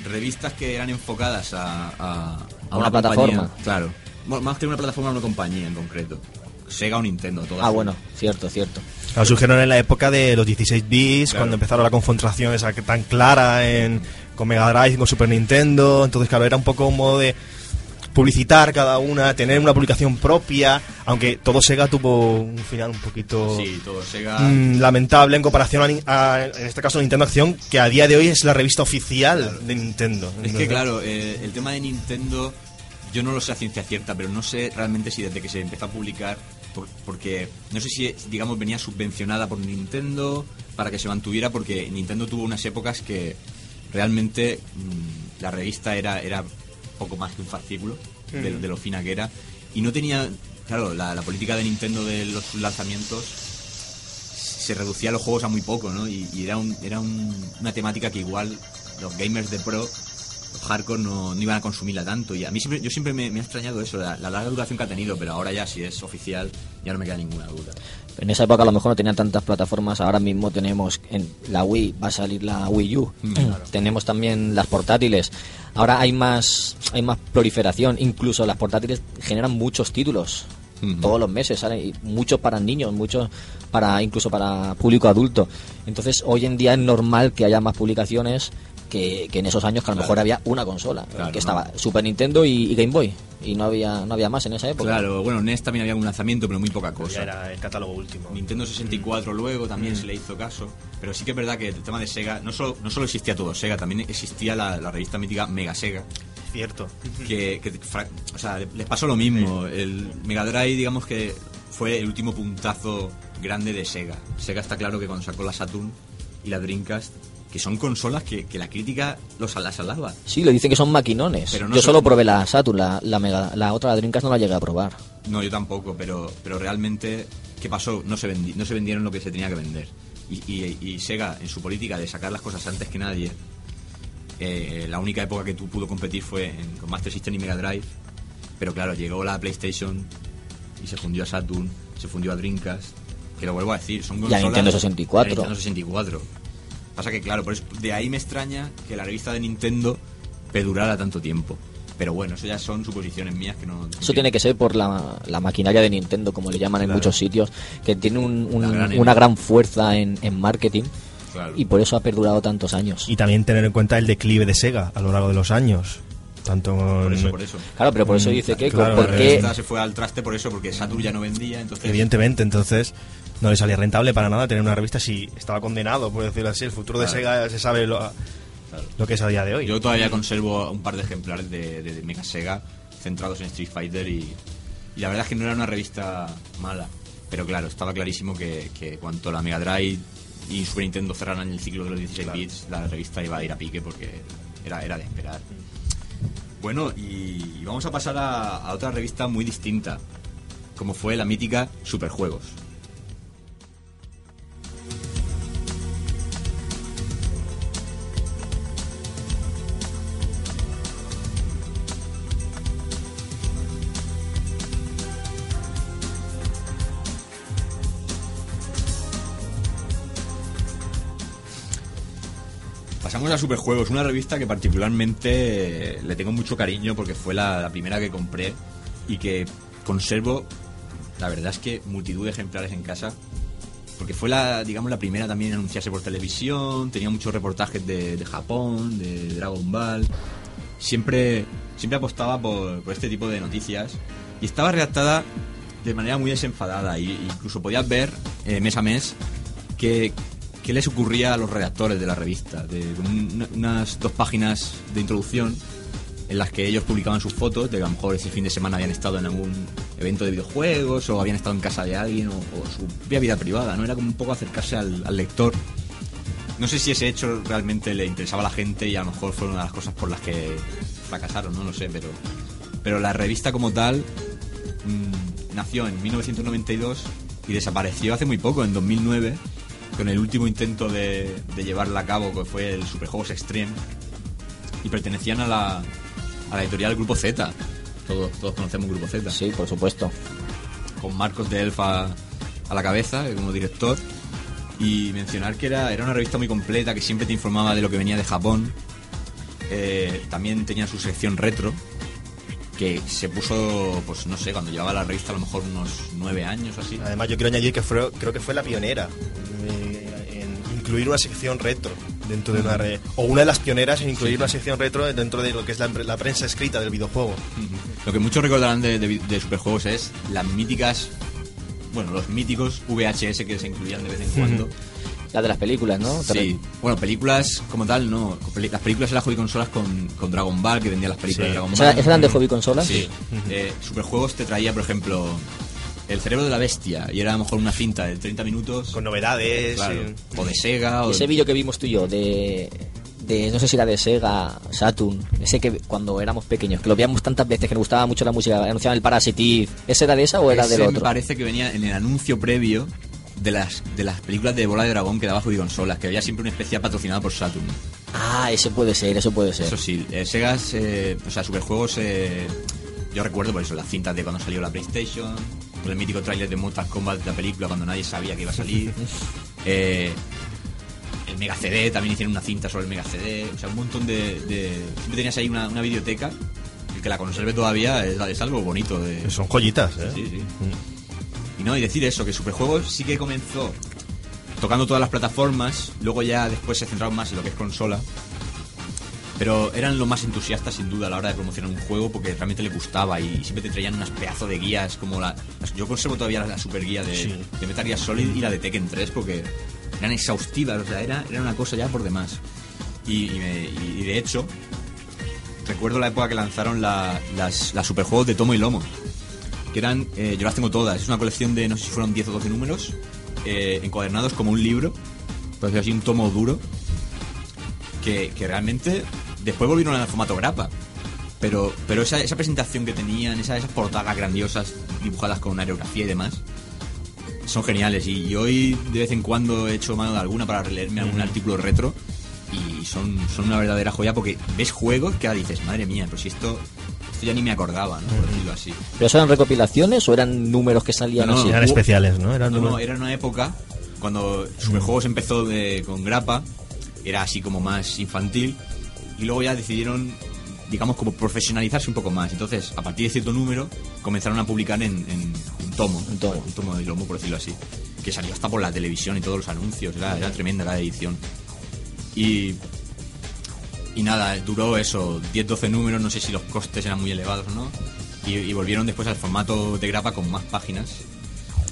Revistas que eran enfocadas a, a, A una plataforma. Claro. Bueno, más que una plataforma, una compañía en concreto. Sega o Nintendo, todas. Ah, bueno, cierto, cierto. Claro, surgieron en la época de los 16 bits, Claro. cuando empezaron la confrontación esa que tan clara en, con Mega Drive y con Super Nintendo. Entonces, claro, era un poco un modo de publicitar cada una, tener una publicación propia, aunque todo Sega tuvo un final un poquito Sí, Todo Sega. mm, lamentable en comparación a, a, en este caso, Nintendo Acción, que a día de hoy es la revista oficial de Nintendo. Es que claro, eh, el tema de Nintendo, yo no lo sé a ciencia cierta, pero no sé realmente si desde que se empezó a publicar, por- porque no sé si, digamos, venía subvencionada por Nintendo para que se mantuviera, porque Nintendo tuvo unas épocas que realmente mm, la revista era, era poco más que un fascículo de, de lo fina que era, y no tenía, claro, la, la política de Nintendo de los lanzamientos se reducía los juegos a muy poco, ¿no? Y, y era, un- era un- una temática que igual los gamers de pro, los hardcore, no, no iban a consumirla tanto. Y a mí siempre, yo siempre me, me ha extrañado eso, la, la larga duración que ha tenido, pero ahora ya si es oficial, ya no me queda ninguna duda. En esa época a lo mejor no tenían tantas plataformas. Ahora mismo tenemos en la Wii, va a salir la Wii U. Mm, claro. [CLEARS THROAT] Tenemos también las portátiles. Ahora hay más, hay más proliferación. Incluso las portátiles generan muchos títulos. Ujú. Todos los meses salen y muchos para niños, muchos para incluso para público adulto. Entonces hoy en día es normal que haya más publicaciones que, que en esos años que a lo Claro. mejor había una consola, Claro, que ¿no? estaba Super Nintendo y, y Game Boy y no había no había más en esa época. Claro, bueno, NES también había un lanzamiento, pero muy poca Ya cosa. era el catálogo último. Nintendo 64 luego también se le hizo caso, pero sí que es verdad que el tema de Sega, no solo, no solo existía todo Sega, también existía la, la revista mítica Mega Sega, Cierto. que, que o sea, le- les pasó lo mismo. El Mega Drive, digamos que fue el último puntazo grande de Sega. Sega está claro que cuando sacó la Saturn y la Dreamcast, que son consolas que, que la crítica los las alaba. Sí, le dicen que son maquinones. Pero no Yo solo probé la Saturn, la, la, Mega- la otra, la Dreamcast, no la llegué a probar. No, yo tampoco, pero, pero realmente, ¿qué pasó? No se, vendi- no se vendieron lo que se tenía que vender. Y, y- y Sega, en su política de sacar las cosas antes que nadie, eh, la única época que tú pudo competir fue en- con Master System y Mega Drive. Pero claro, llegó la PlayStation y se fundió a Saturn, se fundió a Dreamcast. Que lo vuelvo a decir, son a consolas... Nintendo 64. y a Nintendo 64. Pasa que, claro, por eso- de ahí me extraña que la revista de Nintendo perdurara tanto tiempo. Pero bueno, eso ya son suposiciones mías que no... Eso tiene que ser por la, la maquinaria de Nintendo, como le llaman en muchos sitios, que tiene un- un- La gran una gran fuerza en, en marketing Claro. y por eso ha perdurado tantos años. Y también tener en cuenta el declive de Sega a lo largo de los años. Tanto Por eso, por eso. Claro, pero por eso dice que, Claro, ¿por La qué? revista se fue al traste por eso, porque Saturn ya no vendía, entonces... Evidentemente, entonces no le salía rentable para nada tener una revista si estaba condenado, por decirlo así. El futuro de. Sega se sabe lo, lo que es a día de hoy. Yo todavía conservo un par de ejemplares de, de Mega Sega centrados en Street Fighter y, y la verdad es que no era una revista mala. Pero claro, estaba clarísimo que, que cuanto la Mega Drive y Super Nintendo cerraran el ciclo de los 16 bits, la revista iba a ir a pique porque era, era de esperar. Bueno, y, y vamos a pasar a, a otra revista muy distinta, como fue la mítica Superjuegos. Pasamos a Superjuegos, una revista que particularmente eh, le tengo mucho cariño porque fue la, primera que compré y que conservo, la verdad es que multitud de ejemplares en casa, porque fue la, digamos, la primera también en anunciarse por televisión, tenía muchos reportajes de, de Japón, de Dragon Ball, siempre, siempre apostaba por, por este tipo de noticias y estaba redactada de manera muy desenfadada y incluso podías ver eh, mes a mes que qué les ocurría a los redactores de la revista, de unas dos páginas de introducción en las que ellos publicaban sus fotos de que a lo mejor ese fin de semana habían estado en algún evento de videojuegos o habían estado en casa de alguien o, su propia vida privada, ¿no? Era como un poco acercarse al, al lector. No sé si ese hecho realmente le interesaba a la gente y a lo mejor fue una de las cosas por las que fracasaron, no lo sé, pero, pero la revista como tal mm, nació en 1992 y desapareció hace muy poco, en 2009, con el último intento de, de llevarla a cabo, que fue el Superjuegos Extreme, y pertenecían a la, a la editorial Grupo Z. Todos, todos conocemos Grupo Z. Sí, por supuesto. Con Marcos de Elfa a la cabeza, eh, como director. Y mencionar que era, era una revista muy completa, que siempre te informaba de lo que venía de Japón. Eh, también tenía su sección retro, que se puso, pues no sé, cuando llevaba la revista a lo mejor unos nueve años o así. Además, yo quiero añadir que fue, creo que fue la pionera eh, en incluir una sección retro dentro de una red. O una de las pioneras en incluir una sección retro dentro de lo que es la, la prensa escrita del videojuego. Lo que muchos recordarán de, de, de Superjuegos es las míticas, bueno, los míticos VHS que se incluían de vez en cuando. La de las películas, ¿no? Sí, bueno, películas como tal, no. Las películas eran hobby consolas con, con Dragon Ball, que vendían las películas Sí. de Dragon ¿Esas Ball. esas eran de hobby consolas? Sí. Eh, Superjuegos te traía, por ejemplo, El cerebro de la bestia, y era a lo mejor una cinta de 30 minutos. Con novedades. claro, eh, O de Sega, o ese de- vídeo que vimos tú y yo de, de no sé si era de Sega, Saturn, ese que cuando éramos pequeños, que lo veíamos tantas veces que nos gustaba mucho la música, anunciaban el Parasitive, ¿ese era de esa o era Ese del me otro? parece que venía en el anuncio previo de las, de las películas de Bola de Dragón que daba hobby consolas, que había siempre un especial patrocinado por Saturn. Ah, ese puede ser, eso puede ser. Eso sí, eh, Sega, eh, o sea, Superjuegos, eh, yo recuerdo por eso, las cintas de cuando salió la PlayStation, el mítico tráiler de Mortal Kombat de la película cuando nadie sabía que iba a salir. [LAUGHS] Eh, el Mega CD, también hicieron una cinta sobre el Mega CD, o sea, un montón de... de- siempre tenías ahí una, una videoteca, que la conserve todavía es, es algo bonito. De, son joyitas, ¿eh? Sí, sí. Y no, y decir eso, que Superjuegos sí que comenzó tocando todas las plataformas, luego ya después se centraron más en lo que es consola. Pero eran los más entusiastas sin duda a la hora de promocionar un juego porque realmente les gustaba y siempre te traían unas pedazos de guías como la... yo conservo todavía la, la super guía de, Sí. de Metal Gear Solid y la de Tekken 3 porque eran exhaustivas, o sea, era, era una cosa ya por demás. Y, y me- y de hecho, recuerdo la época que lanzaron la- las, las superjuegos de tomo y lomo. Que eran, eh, yo las tengo todas. Es una colección de, no sé si fueron 10 o 12 números, eh, encuadernados como un libro. Pues así un tomo duro. Que, que realmente después volvieron al formato grapa. Pero, pero esa, esa presentación que tenían, esa- esas portadas grandiosas dibujadas con aerografía y demás, son geniales. Y, y hoy de vez en cuando he hecho mano de alguna para releerme algún artículo retro. Y son, son una verdadera joya porque ves juegos que ahora dices, madre mía, pero si esto, esto ya ni me acordaba, ¿no? Por decirlo así. ¿Pero eso eran recopilaciones o eran números que salían No, no, así? Eran especiales, ¿no? Eran No, no, era una época cuando Superjuegos empezó de- con grapa, era así como más infantil, y luego ya decidieron, digamos, como profesionalizarse un poco más. Entonces, a partir de cierto número, comenzaron a publicar en, en un tomo, Un tomo. un tomo de lomo, por decirlo así, que salió hasta por la televisión y todos los anuncios, era, era tremenda la edición. Y, y nada, duró eso, 10-12 números, no sé si los costes eran muy elevados o no, y, y volvieron después al formato de grapa con más páginas.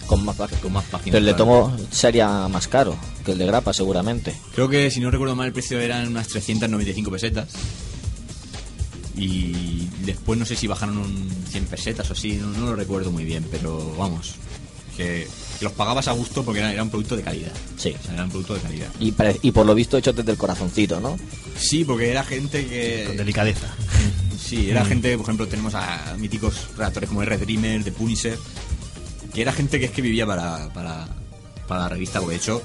Con más páginas. Con más páginas. Pero el de claro. tomo sería más caro que el de grapa, seguramente. Creo que si no recuerdo mal el precio eran unas 395 pesetas. Y después no sé si bajaron un 100 pesetas o así, no, no lo recuerdo muy bien, pero vamos, que, que los pagabas a gusto porque era, era un producto de calidad. Sí. O sea, era un producto de calidad. Y, por lo visto hecho desde el corazoncito, ¿no? Sí, porque era gente Con que... delicadeza. Sí, era gente, por ejemplo, tenemos a míticos redactores como R. Dreamer, de Punisher, que era gente que es que vivía para, para, para la revista, porque de hecho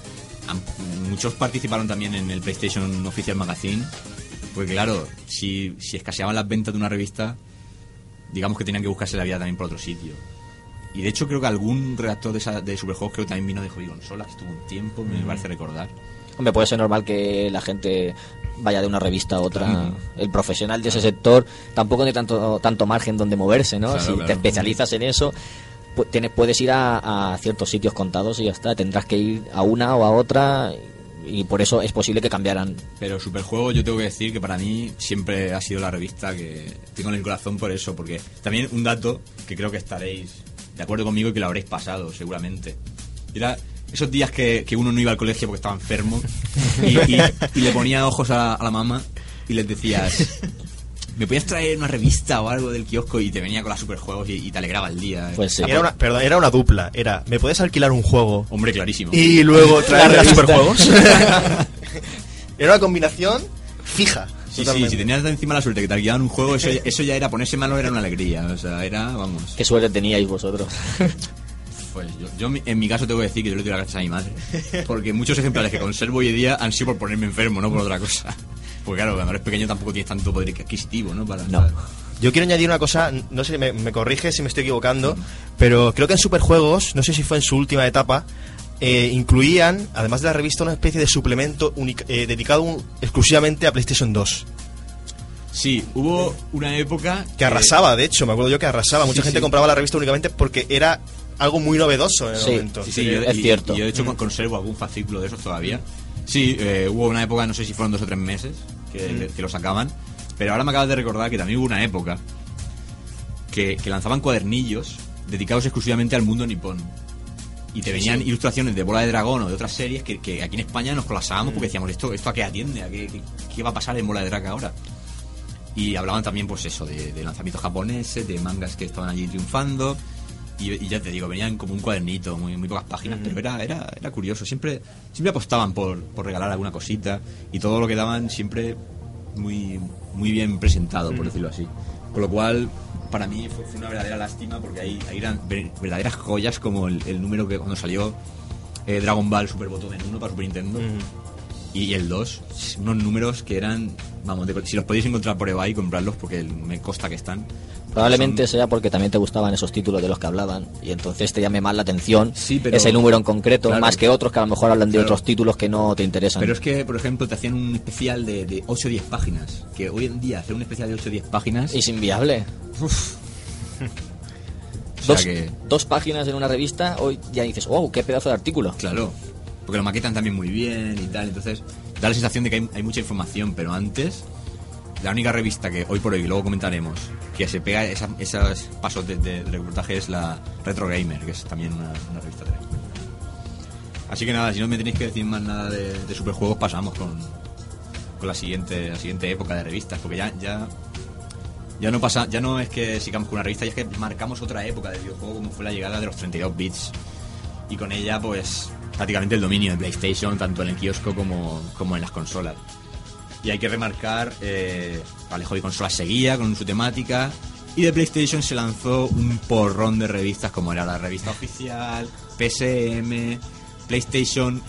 muchos participaron también en el PlayStation Official Magazine, porque claro, si, si escaseaban las ventas de una revista, digamos que tenían que buscarse la vida también por otro sitio. Y de hecho creo que algún redactor de, esa, de Superjuegos creo que también vino de Hobby Consolas, estuvo un tiempo, me parece recordar. Hombre, puede ser normal que la gente vaya de una revista a otra. Claro. El profesional de ese sector tampoco tiene tanto, tanto margen donde moverse, ¿no? Claro, si claro. te especializas en eso, tienes, puedes ir a, a ciertos sitios contados y ya está. Tendrás que ir a una o a otra y por eso es posible que cambiaran. Pero Superjuego yo tengo que decir que para mí siempre ha sido la revista que tengo en el corazón por eso, porque también un dato que creo que estaréis de acuerdo conmigo y que lo habréis pasado seguramente. Era esos días que, que uno no iba al colegio porque estaba enfermo y, y- y le ponía ojos a, a la mamá y les decías, ¿me podías traer una revista o algo del kiosco? Y te venía con las superjuegos y, y te alegraba el día. Pues sí. Era una, perdón, era una dupla. Era, ¿me puedes alquilar un juego Hombre, clarísimo. y luego traer La las superjuegos? [LAUGHS] era una combinación fija. Sí, sí, totalmente. si tenías de encima la suerte que te alquilaban un juego, eso, ya- eso ya era ponerse malo, era una alegría. O sea, era, vamos. ¿Qué suerte teníais vosotros? [LAUGHS] Pues yo, yo en mi caso tengo que decir que yo le doy las gracias a mi madre. Porque muchos ejemplares que conservo hoy en día han sido por ponerme enfermo, no por otra cosa. Porque claro, cuando eres pequeño tampoco tienes tanto poder adquisitivo, ¿no? Para, No. Yo quiero añadir una cosa, no sé, me, me corrige si me estoy equivocando, pero creo que en Superjuegos, no sé si fue en su última etapa, eh, incluían, además de la revista, una especie de suplemento eh, dedicado un- exclusivamente a PlayStation 2. Sí, hubo una época... Que arrasaba, de hecho, me acuerdo yo que arrasaba. Mucha Sí, gente sí. compraba la revista únicamente porque era algo muy novedoso en el Sí, momento. Sí, sí, yo, Es y- cierto. y yo de hecho conservo algún fascículo de esos todavía. Sí, eh, hubo una época, no sé si fueron dos o tres meses, que, que lo sacaban. Pero ahora me acabas de recordar que también hubo una época que, que lanzaban cuadernillos dedicados exclusivamente al mundo nipón. Y te venían ilustraciones de Bola de Dragón o de otras series que, que aquí en España nos colapsábamos porque decíamos, ¿esto, esto a qué atiende? ¿A qué, qué- qué va a pasar en Bola de Dragón ahora? Y hablaban también, pues eso, de, de lanzamientos japoneses, de mangas que estaban allí triunfando. Y, y ya te digo, venían como un cuadernito, muy, muy pocas páginas, pero era, era, era curioso. Siempre, siempre apostaban por, por regalar alguna cosita y todo lo que daban siempre muy, muy bien presentado, por decirlo así. Con lo cual, para mí fue, fue una verdadera lástima porque ahí, ahí eran ver- verdaderas joyas como el, el número que cuando salió eh, Dragon Ball Super Button 1 para Super Nintendo y el 2, unos números que eran, vamos, de- si los podéis encontrar por eBay, comprarlos porque me consta que están. Probablemente Son- sea porque también te gustaban esos títulos de los que hablaban y entonces te llame más la atención Sí, pero- ese número en concreto, Claro. más que otros que a lo mejor hablan de Claro. otros títulos que no te interesan. Pero es que, por ejemplo, te hacían un especial de, de 8 o 10 páginas. Que hoy en día hacer un especial de 8 o 10 páginas. Es inviable. o sea Dos, que, dos páginas en una revista, hoy ya dices, wow, qué pedazo de artículo. claro. Porque lo maquetan también muy bien y tal. Entonces, da la sensación de que hay, hay mucha información. Pero antes, la única revista que hoy por hoy, luego comentaremos, que se pega esos pasos de, de reportaje es la Retro Gamer, que es también una, revista de Así que nada, si no me tenéis que decir más nada de, de superjuegos, pasamos con, con la siguiente la siguiente época de revistas, porque ya, ya Ya no pasa, ya no es que sigamos con una revista, ya es que marcamos otra época del videojuego como fue la llegada de los 32 bits. Y con ella, pues, prácticamente el dominio de PlayStation, tanto en el kiosco como, como en las consolas. Y hay que remarcar, eh, vale, Hobby Consolas seguía con su temática. Y de PlayStation se lanzó un porrón de revistas como era la revista oficial, PSM, PlayStation.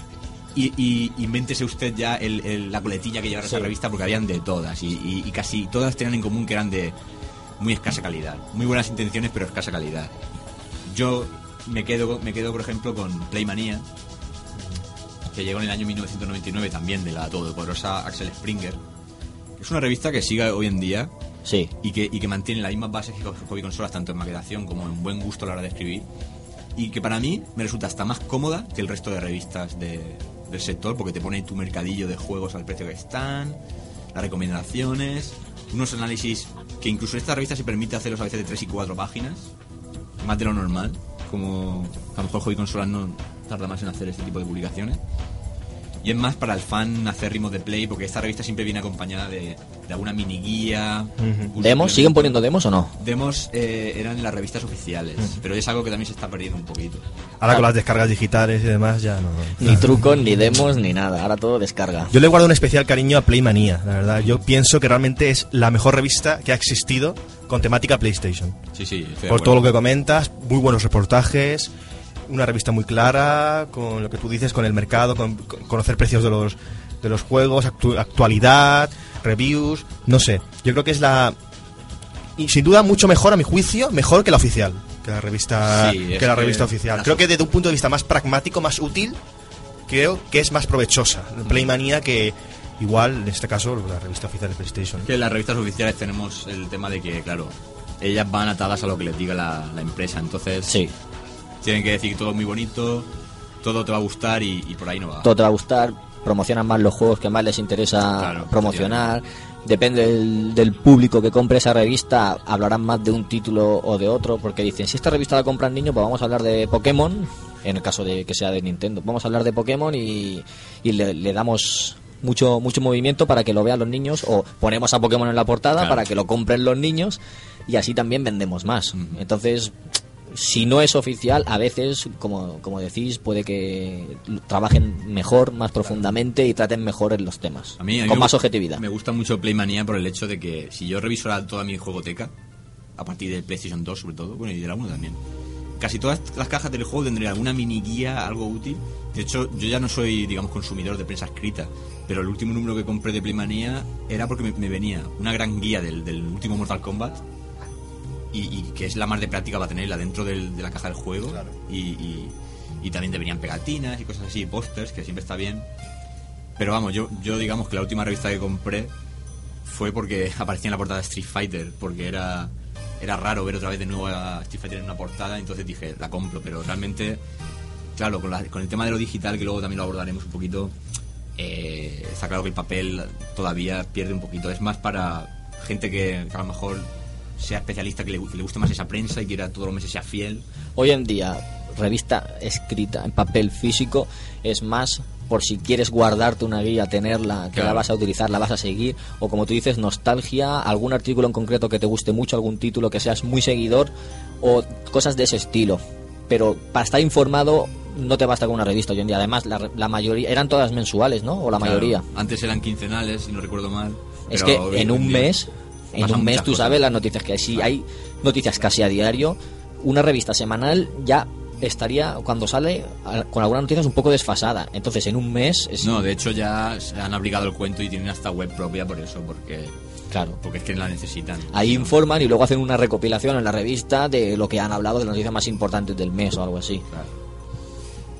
Y, y invéntese usted ya el- el- la coletilla que llevaba esa revista porque habían de todas. Y, y- y casi todas tenían en común que eran de muy escasa calidad. Muy buenas intenciones, pero escasa calidad. Yo me quedo, me quedo por ejemplo, con Playmania, que llegó en el año 1999 también de la todopoderosa Axel Springer. Es una revista que sigue hoy en día Sí. y que, y que mantiene las mismas bases que Hobby Consolas, tanto en maquetación como en buen gusto a la hora de escribir. Y que para mí me resulta hasta más cómoda que el resto de revistas de- del sector, porque te pone tu mercadillo de juegos al precio que están, las recomendaciones, unos análisis que incluso esta revista se permite hacerlos a veces de 3 y 4 páginas, más de lo normal, como a lo mejor Hobby Consolas no tarda más en hacer este tipo de publicaciones. Y es más para el fan acérrimo de Play, porque esta revista siempre viene acompañada de, de alguna mini guía. un ¿Demos? ¿Siguen poniendo demos o no? Demos eh, eran las revistas oficiales, pero es algo que también se está perdiendo un poquito. Ahora con las descargas digitales y demás ya no. Ni trucos, ni demos, ni nada. Ahora todo descarga. Yo le guardo un especial cariño a Playmanía, la verdad. Yo pienso que realmente es la mejor revista que ha existido con temática PlayStation. Sí, sí. Por todo lo que comentas, muy buenos reportajes, una revista muy clara, con lo que tú dices, con el mercado, con, con conocer precios de los, de los juegos, actu- actualidad, reviews, no sé. Yo creo que es la... Y sin duda mucho mejor, a mi juicio, mejor que la oficial, que la revista, Sí, que la que revista oficial. la Creo que desde un punto de vista más pragmático, más útil, creo que es más provechosa. Playmanía que igual, en este caso, la revista oficial de PlayStation. Que en las revistas oficiales tenemos el tema de que, claro, ellas van atadas a lo que les diga la, la empresa, entonces Sí. Tienen que decir todo muy bonito, todo te va a gustar y, y por ahí no va. Todo te va a gustar. Promocionan más los juegos que más les interesa Claro, promocionar. Depende del, del público que compre esa revista, hablarán más de un título o de otro, porque dicen, si esta revista la compran niños, pues vamos a hablar de Pokémon, en el caso de que sea de Nintendo. Vamos a hablar de Pokémon y, y le, le damos mucho mucho movimiento para que lo vean los niños, o ponemos a Pokémon en la portada Claro. para que lo compren los niños, y así también vendemos más. Entonces, si no es oficial, a veces, como, como decís, puede que trabajen mejor, más profundamente y traten mejor en los temas. A mí, a mí con más objetividad. Me gusta mucho Playmanía por el hecho de que si yo reviso toda mi juegoteca, a partir de PlayStation 2 sobre todo, bueno, y de la 1 también, casi todas las cajas del juego tendrían alguna mini guía, algo útil. De hecho, yo ya no soy, digamos, consumidor de prensa escrita, pero el último número que compré de Playmanía era porque me, me venía una gran guía del, del último Mortal Kombat. Y, y que es la más de práctica para tenerla dentro del- de la caja del juego. Y, y- y también te venían pegatinas y cosas así, pósters, que siempre está bien. Pero vamos, yo, yo digamos que la última revista que compré fue porque [LAUGHS] aparecía en la portada de Street Fighter, porque era, era raro ver otra vez de nuevo a Street Fighter en una portada, entonces dije, la compro, pero realmente, claro, con, la- con el tema de lo digital, que luego también lo abordaremos un poquito, eh, está claro que el papel todavía pierde un poquito. Es más para gente que, que a lo mejor sea especialista, que le, que le guste más esa prensa y quiera todos los meses sea fiel. Hoy en día, revista escrita en papel físico es más por si quieres guardarte una guía, tenerla, que la vas a utilizar, la vas a seguir, o como tú dices, nostalgia, algún artículo en concreto que te guste mucho, algún título que seas muy seguidor, o cosas de ese estilo. Pero para estar informado no te basta con una revista hoy en día. Además, la, la mayoría, eran todas mensuales, ¿no? O la Claro, mayoría. Antes eran quincenales, si no recuerdo mal. Es que en un día mes, en un mes tú cosas. sabes las noticias que hay. Si hay noticias casi a diario, una revista semanal ya estaría, cuando sale, con algunas noticias un poco desfasada. Entonces, en un mes es... No, de hecho ya se han aplicado el cuento y tienen hasta web propia por eso, porque, Claro. porque es que la necesitan. Ahí informan y luego hacen una recopilación en la revista de lo que han hablado de las noticias más importantes del mes o algo así. claro.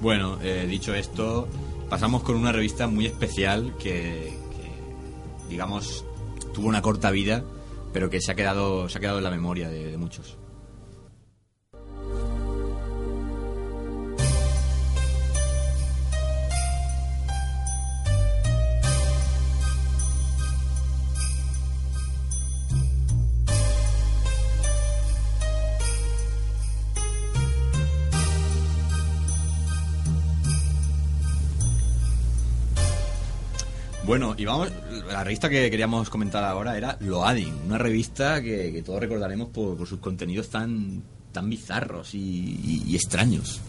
Bueno, eh, dicho esto, pasamos con una revista muy especial que, que, digamos, tuvo una corta vida, pero que se ha quedado, se ha quedado en la memoria de, de muchos. Bueno, y vamos, la revista que queríamos comentar ahora era Loading, una revista que, que todos recordaremos por, por sus contenidos tan, tan bizarros y, y- y extraños.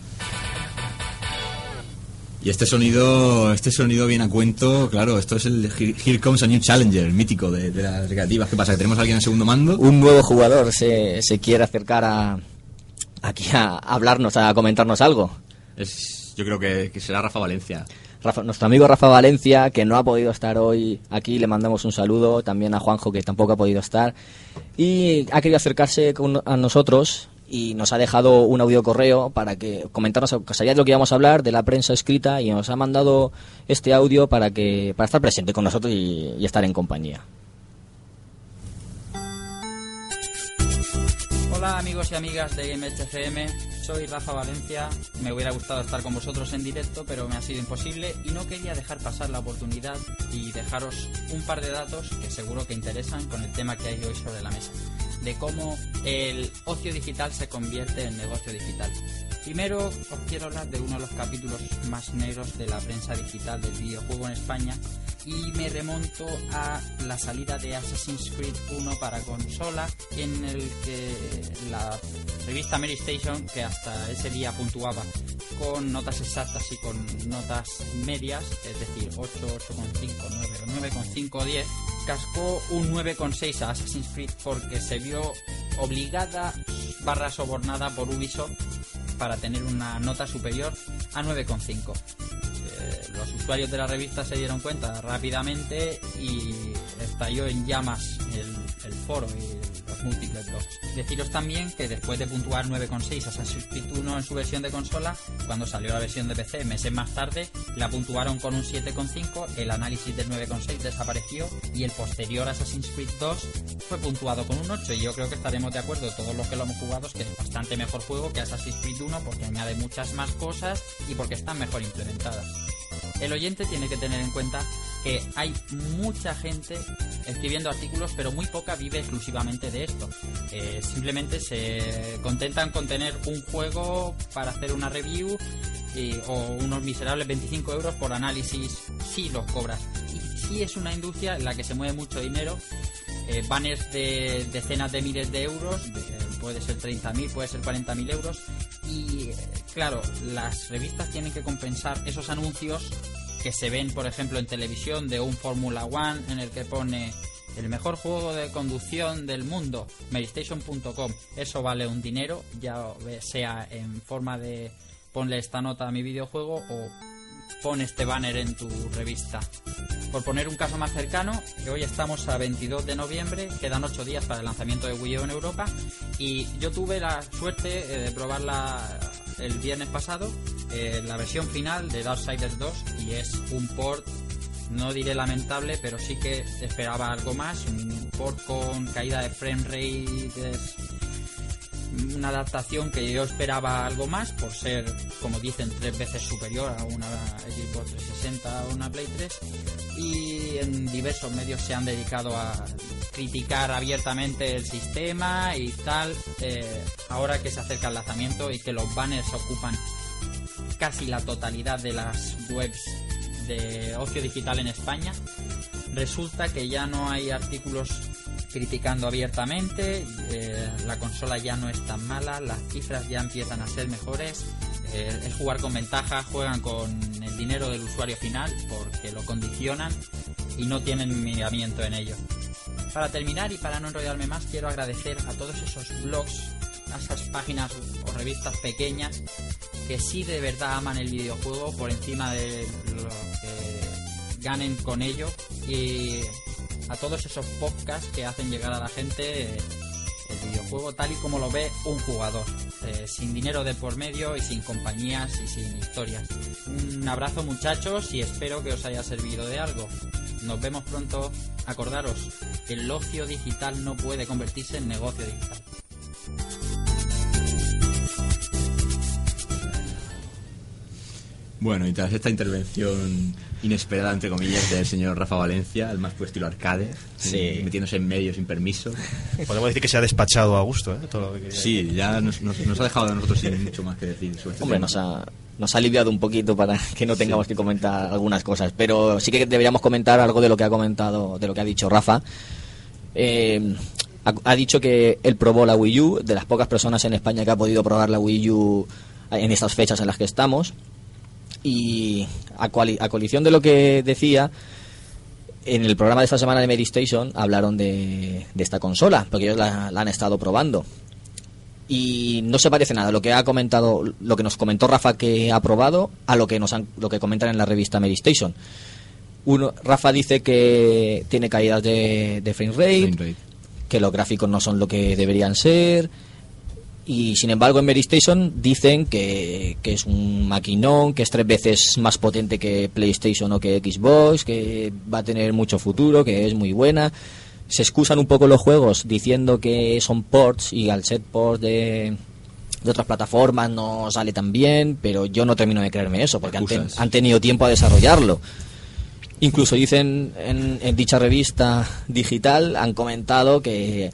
Y este sonido, este sonido viene a cuento, claro, esto es el Here Comes a New Challenger, el mítico de, de las recreativas. ¿Qué pasa? ¿Que tenemos a alguien en segundo mando? Un nuevo jugador se, se quiere acercar a aquí a hablarnos, a comentarnos algo. Es, yo creo que, que será Rafa Valencia. Rafa- nuestro amigo Rafa Valencia, que no ha podido estar hoy aquí, le mandamos un saludo. También a Juanjo, que tampoco ha podido estar. Y ha querido acercarse con- a nosotros y nos ha dejado un audio correo para que comentarnos, que sabía de lo que íbamos a hablar, de la prensa escrita, y nos ha mandado este audio para, que, para estar presente con nosotros y, y estar en compañía. Hola amigos y amigas de GameHFM, soy Rafa Valencia. Me hubiera gustado estar con vosotros en directo, pero me ha sido imposible y no quería dejar pasar la oportunidad y dejaros un par de datos que seguro que interesan con el tema que hay hoy sobre la mesa, de cómo el ocio digital se convierte en negocio digital. Primero os quiero hablar de uno de los capítulos más negros de la prensa digital del videojuego en España y me remonto a la salida de Assassin's Creed 1 para consola en el que la revista Mary Station que hasta ese día puntuaba con notas exactas y con notas medias, es decir 8, 8,5, 9 o 9,5 10, cascó un 9,6 a Assassin's Creed porque se vio obligada barra sobornada por Ubisoft para tener una nota superior a 9,5. Eh, los usuarios de la revista se dieron cuenta rápidamente y estalló en llamas el, el foro múltiples blogs. Deciros también que después de puntuar 9,6 Assassin's Creed 1 en su versión de consola, cuando salió la versión de PC meses más tarde, la puntuaron con un 7,5, el análisis del 9,6 desapareció y el posterior Assassin's Creed 2 fue puntuado con un 8 y yo creo que estaremos de acuerdo todos los que lo hemos jugado que es bastante mejor juego que Assassin's Creed 1 porque añade muchas más cosas y porque están mejor implementadas. El oyente tiene que tener en cuenta hay mucha gente escribiendo artículos, pero muy poca vive exclusivamente de esto. Eh, simplemente se contentan con tener un juego para hacer una review o unos miserables 25 euros por análisis si los cobras. Y sí es una industria en la que se mueve mucho dinero. eh, banners de decenas de miles de euros, de- puede ser 30.000, puede ser 40.000 euros. Y eh, claro, las revistas tienen que compensar esos anuncios que se ven, por ejemplo, en televisión de un Fórmula One en el que pone el mejor juego de conducción del mundo, Merystation.com. Eso vale un dinero, ya sea en forma de ponle esta nota a mi videojuego o pon este banner en tu revista. Por poner un caso más cercano, que hoy estamos a 22 de noviembre, quedan 8 días para el lanzamiento de Wii U en Europa y yo tuve la suerte eh, de probarla el viernes pasado, eh, la versión final de Darksiders 2 y es un port, no diré lamentable, pero sí que esperaba algo más, un port con caída de frame rate, una adaptación que yo esperaba algo más por ser, como dicen, tres veces superior a una Xbox 360 o una Play 3 y en diversos medios se han dedicado a criticar abiertamente el sistema y tal eh, ahora que se acerca el lanzamiento y que los banners ocupan casi la totalidad de las webs de ocio digital en España resulta que ya no hay artículos criticando abiertamente, eh, la consola ya no es tan mala, las cifras ya empiezan a ser mejores, eh, es jugar con ventaja, juegan con el dinero del usuario final porque lo condicionan y no tienen miramiento en ello. Para terminar y para no enrollarme más, quiero agradecer a todos esos blogs, a esas páginas o revistas pequeñas que sí de verdad aman el videojuego por encima de lo que ganen con ello y a todos esos podcasts que hacen llegar a la gente eh, el videojuego tal y como lo ve un jugador, eh, sin dinero de por medio y sin compañías y sin historias. Un abrazo muchachos y espero que os haya servido de algo. Nos vemos pronto. Acordaros, el ocio digital no puede convertirse en negocio digital. Bueno, y tras esta intervención inesperada, entre comillas, del señor Rafa Valencia, el más puro estilo arcade, Sí. metiéndose en medio sin permiso. Podemos decir que se ha despachado a gusto, ¿eh? Todo lo que quería Sí, ya nos, nos- nos ha dejado a nosotros sin mucho más que decir sobre este Hombre, tema. nos ha, nos ha aliviado un poquito para que no tengamos que comentar algunas cosas, pero sí que deberíamos comentar algo de lo que ha comentado, de lo que ha dicho Rafa. Eh, ha, ha dicho que él probó la Wii U, de las pocas personas en España que ha podido probar la Wii U en estas fechas en las que estamos. Y a, a coalición de lo que decía, en el programa de esta semana de Mary Station hablaron de, de esta consola, porque ellos la- la han estado probando y no se parece nada lo que ha comentado lo que nos comentó Rafa que ha probado a lo que nos han, lo que comentan en la revista Mary Station uno Rafa dice que tiene caídas de, de frame rate, Frame rate. que los gráficos no son lo que deberían ser y sin embargo en Mary Station dicen que, que es un maquinón que es tres veces más potente que PlayStation o que Xbox que va a tener mucho futuro que es muy buena se excusan un poco los juegos diciendo que son ports y al ser ports de, de otras plataformas no sale tan bien, pero yo no termino de creerme eso, porque han, ten- han tenido tiempo a desarrollarlo. Incluso dicen en, en dicha revista digital, han comentado que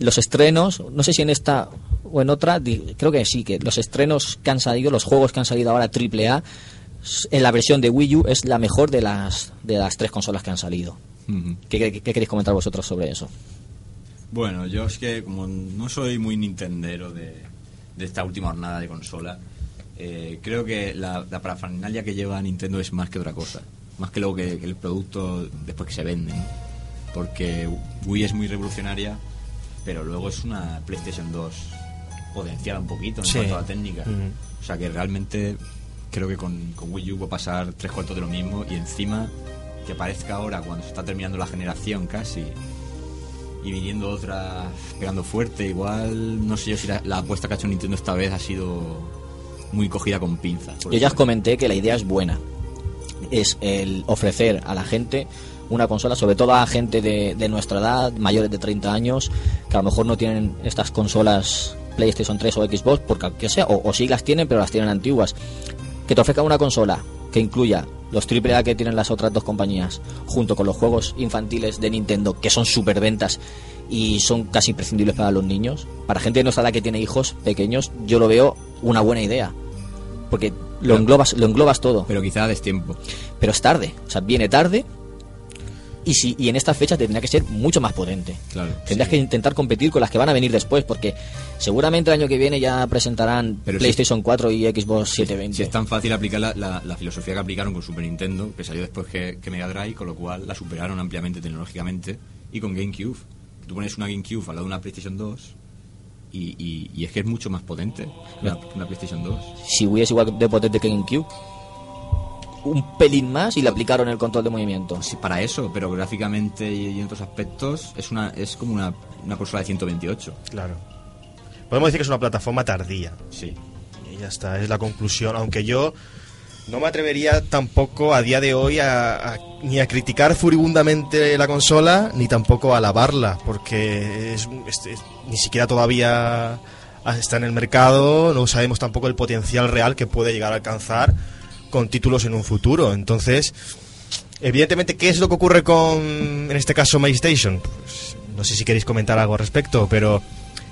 los estrenos, no sé si en esta o en otra, creo que sí, que los estrenos que han salido, los juegos que han salido ahora AAA, en la versión de Wii U es la mejor de las, de las tres consolas que han salido. ¿Qué, qué- qué queréis comentar vosotros sobre eso? Bueno, yo es que como no soy muy nintendero de, de esta última jornada de consola, eh, creo que la, la parafernalia que lleva Nintendo es más que otra cosa. Más que luego que, que el producto después que se vende. ¿no? Porque Wii es muy revolucionaria, pero luego es una PlayStation 2 potenciada un poquito en Sí. cuanto a la técnica. Ujú. O sea que realmente creo que con, con Wii U va a pasar tres cuartos de lo mismo y encima que parezca ahora cuando se está terminando la generación casi y viniendo otra pegando fuerte igual no sé yo si la, la apuesta que ha hecho Nintendo esta vez ha sido muy cogida con pinzas Yo ya os comenté que la idea es buena. Es el ofrecer a la gente una consola, sobre todo a gente de, de nuestra edad, mayores de 30 años, que a lo mejor no tienen estas consolas PlayStation 3 o Xbox, porque aunque sea, o, o sí las tienen, pero las tienen antiguas. Que te ofrezca una consola que incluya los AAA que tienen las otras dos compañías, junto con los juegos infantiles de Nintendo, que son superventas y son casi imprescindibles para los niños. Para gente de nuestra edad que tiene hijos pequeños, yo lo veo una buena idea. Porque lo englobas, lo englobas todo. pero quizá a destiempo Pero es tarde. O sea, viene tarde. Y, si, y en estas fechas tendría que ser mucho más potente. Claro, Tendrás sí. que intentar competir con las que van a venir después. Porque seguramente el año que viene ya presentarán Pero si- PlayStation 4 y Xbox 720. si es tan fácil aplicar la, la- la filosofía que aplicaron con Super Nintendo que salió después que, que Mega Drive con lo cual la superaron ampliamente tecnológicamente y con GameCube tú pones una GameCube al lado de una PlayStation 2 y, y- y es que es mucho más potente que una, una PlayStation 2 Si Wii es igual de potente que GameCube, un pelín más y le aplicaron el control de movimiento. Sí, para eso, pero gráficamente y, en otros aspectos es una es como una, una consola de 128. Claro. Podemos decir que es una plataforma tardía. Sí. Y ya está, es la conclusión. Aunque yo no me atrevería tampoco a día de hoy a, a- ni a criticar furibundamente la consola, ni tampoco a alabarla, porque es, es- es- ni siquiera todavía está en el mercado, no sabemos tampoco el potencial real que puede llegar a alcanzar con títulos en un futuro. Entonces, evidentemente, ¿qué es lo que ocurre con, en este caso, MyStation? Pues, no sé si queréis comentar algo al respecto, pero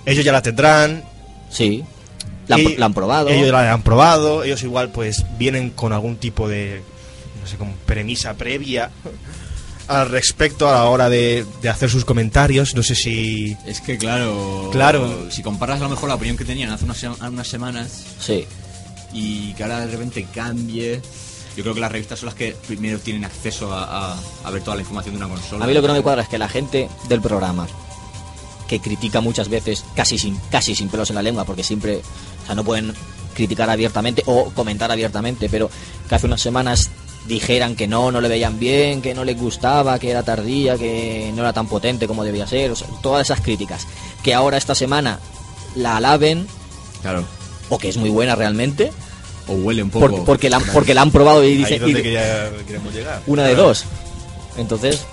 ellos ya la tendrán, Sí. La, han- y la han probado. Ellos la han probado. Ellos igual pues vienen con algún tipo de, no sé, como premisa previa al respecto a la hora de, de hacer sus comentarios. No sé si... Es que claro, Claro. si comparas a lo mejor la opinión que tenían hace unas, unas semanas Sí. Y que ahora de repente cambie, yo creo que las revistas son las que primero tienen acceso a, a- a ver toda la información de una consola. A mí lo que no me cuadra es que la gente del programa, que critica muchas veces, casi sin, casi sin pelos en la lengua, porque siempre, o sea, no pueden criticar abiertamente o comentar abiertamente, pero que hace unas semanas dijeran que no, no le veían bien, que no les gustaba, que era tardía, que no era tan potente como debía ser, o sea, todas esas críticas, que ahora esta semana la alaben, Claro. o que es muy buena realmente, O huele un poco. por- porque, la, han- porque la han probado y Ahí dicen... es donde y- quería- queremos llegar. una de dos. Entonces,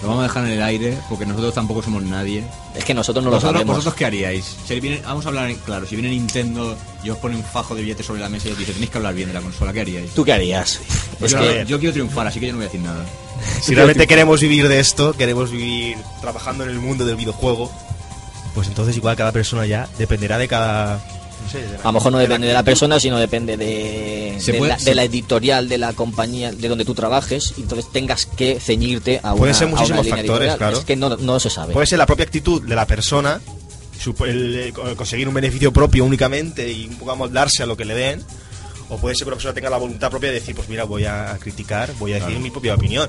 Lo vamos a dejar en el aire porque nosotros tampoco somos nadie. Es que nosotros no lo ¿Vosotros, sabemos. ¿Vosotros qué haríais? Si viene- vamos a hablar, en- claro, si viene Nintendo y os pone un fajo de billetes sobre la mesa y os dice tenéis que hablar bien de la consola, ¿qué haríais? ¿Tú qué harías? Pues Es yo, que yo quiero triunfar, así que yo no voy a decir nada. [LAUGHS] Si realmente queremos vivir de esto, queremos vivir trabajando en el mundo del videojuego, pues entonces igual cada persona ya dependerá de cada... A lo mejor no de depende de la persona, sino depende de, de, puede- la, se- de la editorial de la compañía de donde tú trabajes y entonces tengas que ceñirte a una, Pueden ser muchísimos factores, editorial. claro. Es que no, no se sabe. Puede ser la propia actitud de la persona, el, eh, co- conseguir un beneficio propio únicamente y un poco amoldarse a lo que le den, o puede ser que una persona tenga la voluntad propia de decir, pues mira, voy a criticar, voy a decir Claro. mi propia opinión.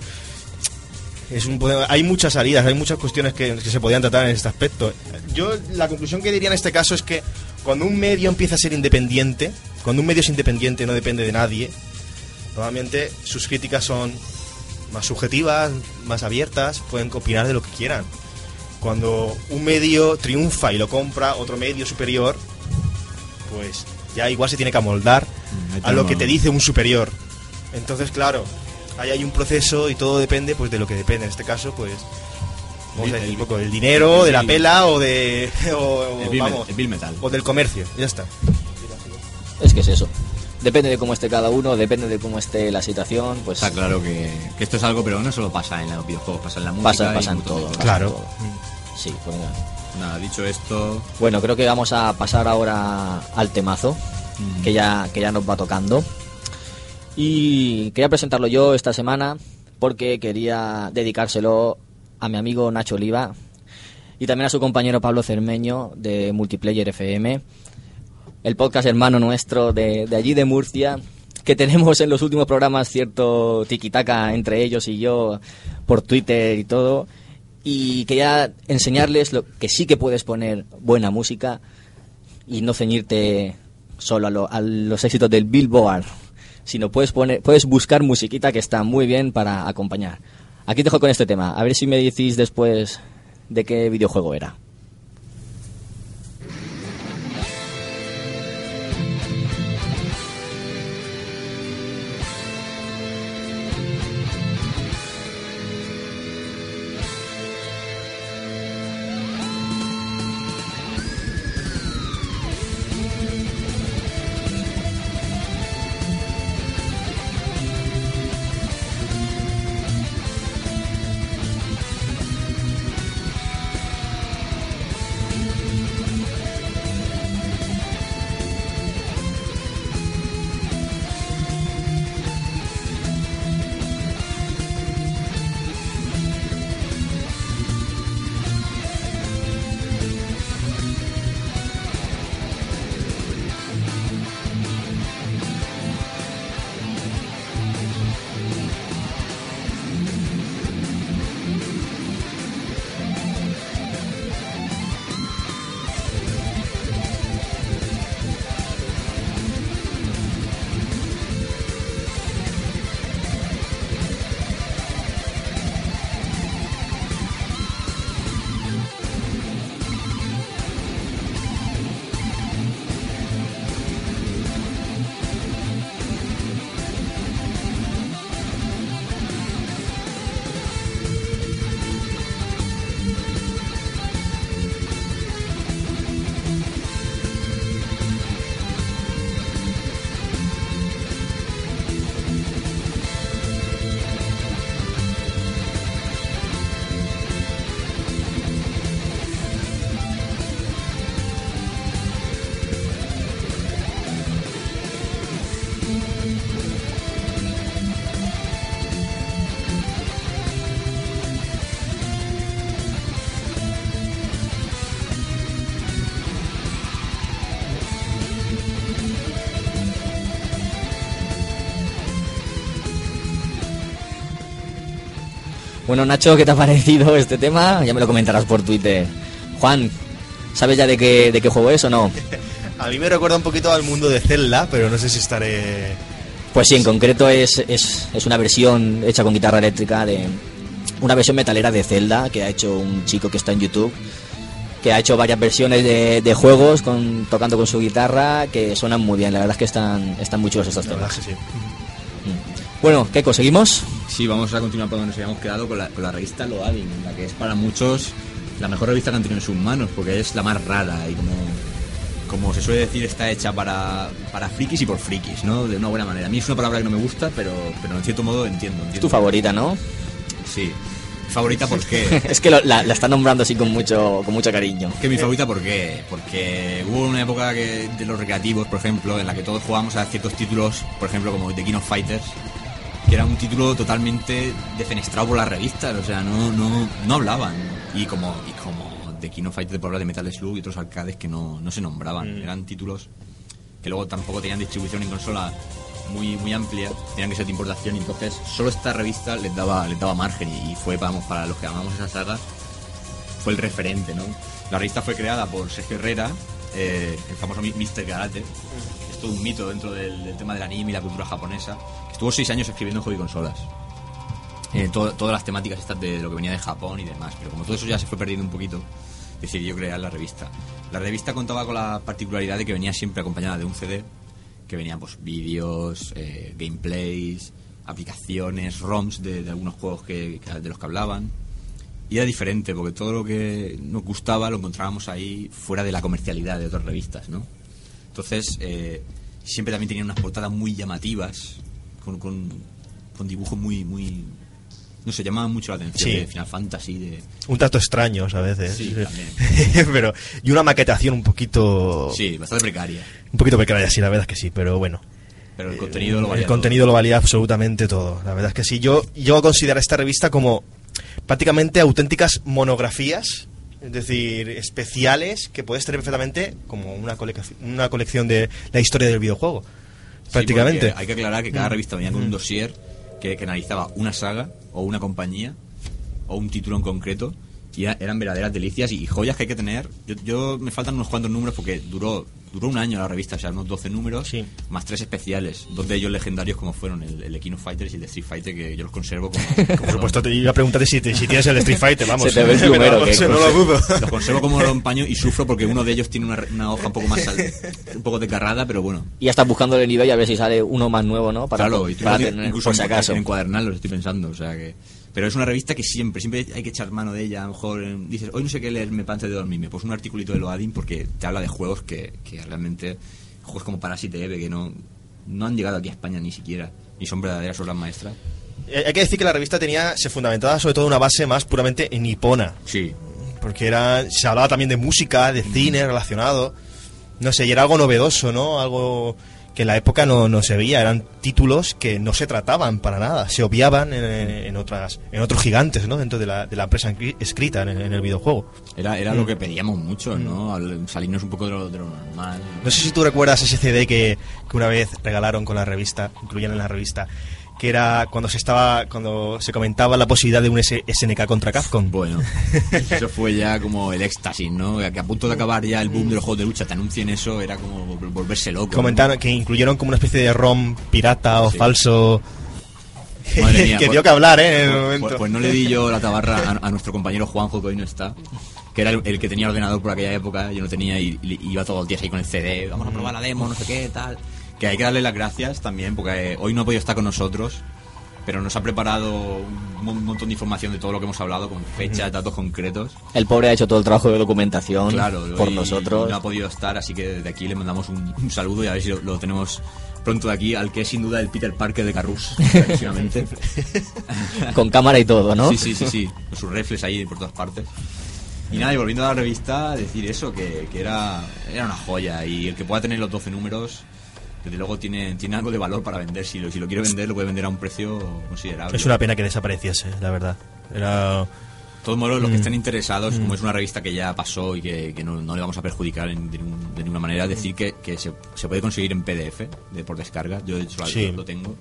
Es un, hay muchas salidas, hay muchas cuestiones que, que se podían tratar en este aspecto. Yo la conclusión que diría en este caso es que cuando un medio empieza a ser independiente, cuando un medio es independiente no depende de nadie, normalmente sus críticas son más subjetivas, más abiertas, pueden opinar de lo que quieran. Cuando un medio triunfa y lo compra otro medio superior, pues ya igual se tiene que amoldar Mm, a lo que te dice un superior. Entonces, claro, ahí hay un proceso y todo depende pues de lo que depende. En este caso, pues vamos El- a decir el- un poco del dinero, el- de la el- pela o de [LAUGHS] o, El Bill, vamos, el Bill Metal. o del comercio. Ya está. Es que es eso. Depende de cómo esté cada uno, depende de cómo esté la situación, pues Está claro que, que esto es algo, pero no solo pasa en los videojuegos, pasa en la música. pasa, pasa en todo. pasa Claro. todo. Sí, pues nada. Nada, dicho esto, Bueno, creo que vamos a pasar ahora al temazo, que ya, que ya nos va tocando. Y quería presentarlo yo esta semana porque quería dedicárselo a mi amigo Nacho Oliva y también a su compañero Pablo Cermeño de Multiplayer FM, el podcast hermano nuestro de, allí de Murcia, que tenemos en los últimos programas cierto tiquitaca entre ellos y yo por Twitter y todo. Y quería enseñarles lo que sí que puedes poner buena música y no ceñirte solo a, lo- a los éxitos del Billboard, sino puedes puedes buscar musiquita que está muy bien para acompañar. Aquí te dejo con este tema, a ver si me decís después de qué videojuego era. Bueno, Nacho, ¿qué te ha parecido este tema? Ya me lo comentarás por Twitter. Juan, ¿sabes ya de qué, de qué juego es o no? [LAUGHS] A mí me recuerda un poquito al mundo de Zelda, pero no sé si estaré Pues sí, en concreto es, es, es una versión hecha con guitarra eléctrica de una versión metalera de Zelda que ha hecho un chico que está en YouTube que ha hecho varias versiones de, de juegos con, tocando con su guitarra que suenan muy bien, la verdad es que están, están muy chulos estos La temas. que sí. Bueno, ¿qué conseguimos? Sí, vamos a continuar por donde nos habíamos quedado con la, con la revista Loading, la que es para muchos la mejor revista que han tenido en sus manos, porque es la más rara y como, como se suele decir, está hecha para, para frikis y por frikis, ¿no? De una buena manera. A mí es una palabra que no me gusta, pero, pero en cierto modo entiendo. Es tu favorita, ¿no? Sí. Favorita porque... [LAUGHS] es que lo- la, la está nombrando así con mucho, con mucho cariño. Que mi favorita, ¿por qué? Porque hubo una época que, de los recreativos, por ejemplo, en la que todos jugábamos a ciertos títulos, por ejemplo, como The King of Fighters, que era un título totalmente defenestrado por las revistas, o sea, no, no, no hablaban. Y como, y como The King of Fighters por hablar de Metal Slug y otros arcades que no, no se nombraban. Eran títulos que luego tampoco tenían distribución en consola muy muy amplia, tenían que ser de importación y entonces solo esta revista les daba les daba margen y, y fue vamos para los que amamos esa saga fue el referente, ¿no? La revista fue creada por Sergio Herrera, eh, el famoso Mr. Karate, que es todo un mito dentro del, del tema del anime y la cultura japonesa, estuvo seis años escribiendo hobby consolas. Eh, to- todas las temáticas estas de lo que venía de Japón y demás, pero como todo eso ya se fue perdiendo un poquito, decidió crear la revista. La revista contaba con la particularidad de que venía siempre acompañada de un CD, que venían pues vídeos, eh, gameplays, aplicaciones, ROMs de, de algunos juegos que, que- de los que hablaban. Y era diferente, porque todo lo que nos gustaba lo encontrábamos ahí fuera de la comercialidad de otras revistas, ¿no? Entonces, eh, siempre también tenían unas portadas muy llamativas, con, con, con dibujos muy, muy... No sé, llamaban mucho la atención Sí. de Final Fantasy, de... Un tanto extraños a veces. Sí, [LAUGHS] pero, y una maquetación un poquito. Sí, bastante precaria. Un poquito precaria, sí, la verdad es que sí, pero bueno. Pero el contenido lo valía El contenido todo. lo valía absolutamente todo. La verdad es que sí. Yo llego a considerar esta revista como prácticamente auténticas monografías, es decir, especiales que puedes tener perfectamente como una, colec- una colección de la historia del videojuego. Prácticamente. hay que aclarar que cada revista venía con un dossier que, que analizaba una saga o una compañía o un título en concreto y era- eran verdaderas delicias y joyas que hay que tener. Yo, yo me faltan unos cuantos números porque duró duró un año la revista, o sea, unos 12 números, Sí. más tres especiales, dos de ellos legendarios como fueron el, el of Fighters y el de Street Fighter que yo los conservo como... [LAUGHS] Por supuesto, te iba a preguntarte si, te- si tienes el Street Fighter, vamos. Se te ve el [LAUGHS] que no lo dudo. Los conservo como lo empaño y sufro porque uno de ellos tiene una, una hoja un poco más sal- un poco desgarrada, pero bueno. Y ya estás buscando en eBay a ver si sale uno más nuevo, ¿no? Para, claro, y para tener, incluso por si en- acaso. en encuadernarlos, estoy pensando, o sea que... Pero es una revista que siempre, siempre hay que echar mano de ella. A lo mejor eh, dices, hoy no sé qué leerme para antes de dormirme. Pues un articulito de Loading porque te habla de juegos que, que realmente... Juegos como Parasite Eve que no, no han llegado aquí a España ni siquiera. Ni son verdaderas obras maestras. Eh, Hay que decir que la revista tenía, se fundamentaba sobre todo en una base más puramente nipona. Sí, Porque era, se hablaba también de música, de cine relacionado. No sé, y era algo novedoso, ¿no? Algo que en la época no, no se veía. Eran títulos que no se trataban para nada. Se obviaban en, en otras, en otros gigantes, ¿no? Dentro de la, de la empresa escri- escrita en, en el videojuego. era, era lo que pedíamos mucho, ¿no? Al salirnos un poco de lo, de lo normal. No sé si tú recuerdas ese CD que, que una vez regalaron con la revista, incluían en la revista, que era cuando se estaba, cuando se comentaba la posibilidad de un S- SNK contra Capcom. Bueno, [LAUGHS] eso fue ya como el éxtasis, ¿no? Que a punto de acabar ya el boom de los juegos de lucha te anuncien eso, era como vol- volverse loco. ¿no? Comentaron que incluyeron como una especie de ROM pirata o Sí. falso. Madre [LAUGHS] mía, que pues- dio que hablar, ¿eh? En el Pues, momento. pues- pues no le di yo la tabarra a, [LAUGHS] a nuestro compañero Juanjo, que hoy no está, que era el, el que tenía ordenador por aquella época, yo no tenía y, y iba todos los días ahí con el CD, vamos a probar la demo, no sé qué, tal. Que hay que darle las gracias también, porque eh, hoy no ha podido estar con nosotros, pero nos ha preparado un mon- montón de información de todo lo que hemos hablado, con fechas, datos concretos. El pobre ha hecho todo el trabajo de documentación Claro, por y nosotros. No ha podido estar, así que desde aquí le mandamos un, un saludo y a ver si lo, lo tenemos pronto de aquí, al que es sin duda el Peter Parker de Carrus, clarísimamente. [LAUGHS] Con cámara y todo, ¿no? Sí, sí, sí, sí, con sus reflex ahí por todas partes. Y nada, y volviendo a la revista, decir eso, que, que era, era una joya. Y el que pueda tener los 12 números, desde luego tiene, tiene algo de valor para vender. Si lo, si lo quiere vender, lo puede vender a un precio considerable. Es una pena que desapareciese, la verdad. Era. De todos modos, los que Mm. estén interesados, como es una revista que ya pasó y que, que no, no le vamos a perjudicar en- de, de ninguna manera, decir que, que se, se puede conseguir en PDF, de, por descarga. Yo, de hecho, Sí. lo, lo tengo.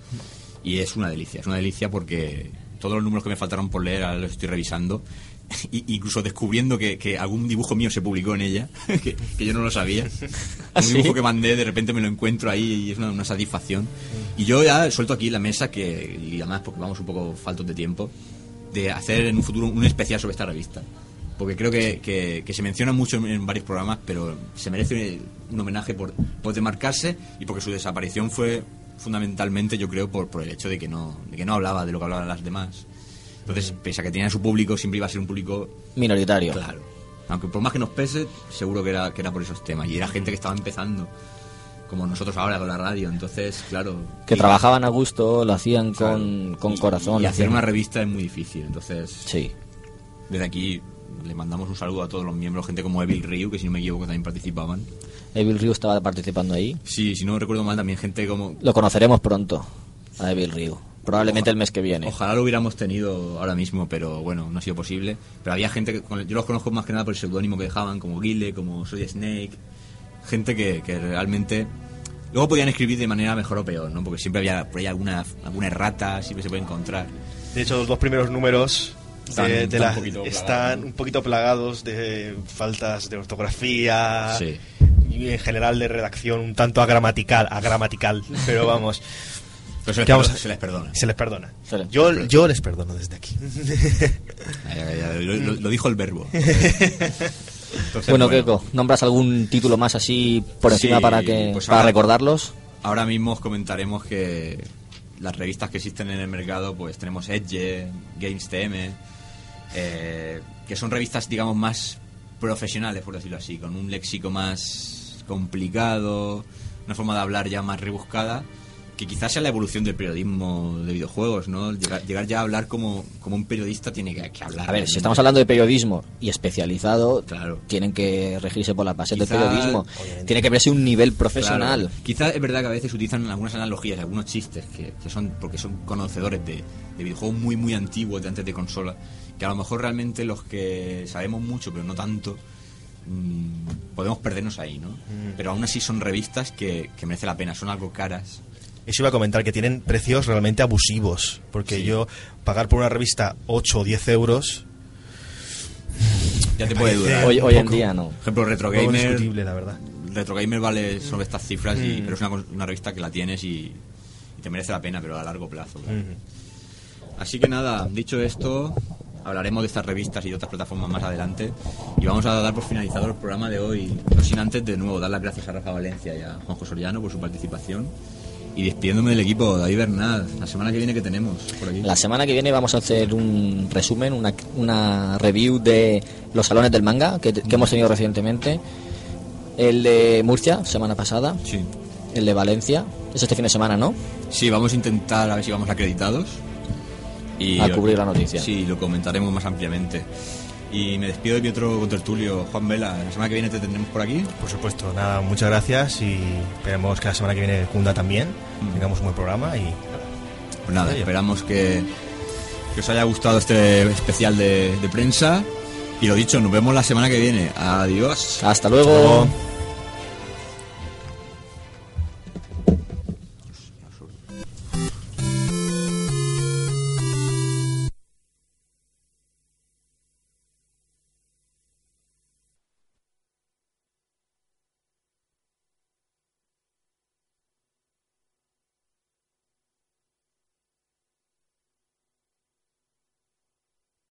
Y es una delicia, es una delicia porque todos los números que me faltaron por leer, ahora los estoy revisando. [LAUGHS] Incluso descubriendo que, que algún dibujo mío se publicó en ella, [LAUGHS] que, que yo no lo sabía. [LAUGHS] ¿Ah, Un sí? dibujo que mandé, de repente me lo encuentro ahí y es una, una satisfacción. Y yo ya suelto aquí la mesa, que y además porque vamos un poco faltos de tiempo, de hacer en un futuro un especial sobre esta revista. Porque creo que, que- que se menciona mucho en, en varios programas, pero se merece un homenaje por, por demarcarse y porque su desaparición fue fundamentalmente, yo creo, por, por el hecho de que no de que no hablaba de lo que hablaban las demás. Entonces, pese a que tenía su público, siempre iba a ser un público Minoritario. Claro. Aunque por más que nos pese, seguro que era, que era por esos temas. Y era gente que estaba empezando, como nosotros ahora con la radio. Entonces, claro. Que trabajaban a gusto, lo hacían claro. con, con Y- corazón. Y hacer hacían- una revista es muy difícil. Entonces, Sí. desde aquí le mandamos un saludo a todos los miembros, gente como Evil Ryu, que si no me equivoco también participaban. Evil Ryu estaba participando ahí. Sí, si no recuerdo mal, también gente como. Lo conoceremos pronto, a Evil Ryu. Probablemente el mes que viene. Ojalá lo hubiéramos tenido ahora mismo, pero bueno, no ha sido posible. Pero había gente que. Yo los conozco más que nada por el seudónimo que dejaban, como Guile, como Soy Snake. Gente que, que realmente. Luego podían escribir de manera mejor o peor, ¿no? Porque siempre había por ahí alguna, alguna errata, siempre se puede encontrar. De hecho, los dos primeros números Están- de- de están la- un poquito están plagados, ¿no? un poquito plagados de faltas de ortografía Sí. y en general de redacción un tanto agramatical, agramatical, pero vamos, [LAUGHS] Pero se les, ¿Qué vamos perdo- a- se les perdona. se les perdona. Se les- Yo, yo les perdono desde aquí. [LAUGHS] Lo, lo- lo dijo el verbo. [LAUGHS] Entonces, Bueno, Keiko, ¿nombras algún título más así por encima Sí, para que pues para ahora- recordarlos? Ahora mismo os comentaremos que las revistas que existen en el mercado, pues tenemos Edge, Games TM, eh, que son revistas, digamos, más profesionales, por decirlo así, con un léxico más complicado, una forma de hablar ya más rebuscada, que quizás sea la evolución del periodismo de videojuegos, ¿no? Llegar, llegar ya a hablar como, como un periodista tiene que, que hablar. A ver, si estamos hablando de periodismo y especializado, Claro. tienen que regirse por las bases del periodismo. Obviamente. Tiene que verse un nivel profesional. Claro. Quizás es verdad que a veces utilizan algunas analogías, algunos chistes que, que son porque son conocedores de, de videojuegos muy muy antiguos de antes de consola, que a lo mejor realmente los que sabemos mucho pero no tanto mm, podemos perdernos ahí, ¿no? Pero aún así son revistas que, que merece la pena, son algo caras. Eso iba a comentar que tienen precios realmente abusivos, porque Sí. yo pagar por una revista 8 o 10 euros Ya te puede durar. Hoy, hoy en día no. Por ejemplo, Retro un poco Gamer. discutible, la verdad. Retro Gamer vale sobre estas cifras, y- Mm. pero es una, una revista que la tienes y, y te merece la pena, pero a largo plazo. claro. Ujú. Así que nada, dicho esto, hablaremos de estas revistas y de otras plataformas más adelante. Y vamos a dar por finalizado el programa de hoy. No sin antes, de nuevo, dar las gracias a Rafa Valencia y a Juanjo Soriano por su participación. Y despidiéndome del equipo, David Bernal, la semana que viene que tenemos por aquí. La semana que viene vamos a hacer un resumen, una, una review de los salones del manga que, que hemos tenido recientemente. El de Murcia, semana pasada. Sí. El de Valencia. Es este fin de semana, ¿no? Sí, vamos a intentar a ver si vamos acreditados. Y A cubrir la noticia. Sí, lo comentaremos más ampliamente. Y me despido de mi otro contertulio, Juan Vela. La semana que viene te tendremos por aquí. Por supuesto, nada, muchas gracias y esperemos que la semana que viene cunda también. Tengamos un buen programa y Pues nada, esperamos que, que os haya gustado este especial de, de prensa. Y lo dicho, nos vemos la semana que viene. Adiós. Hasta luego. Hasta luego.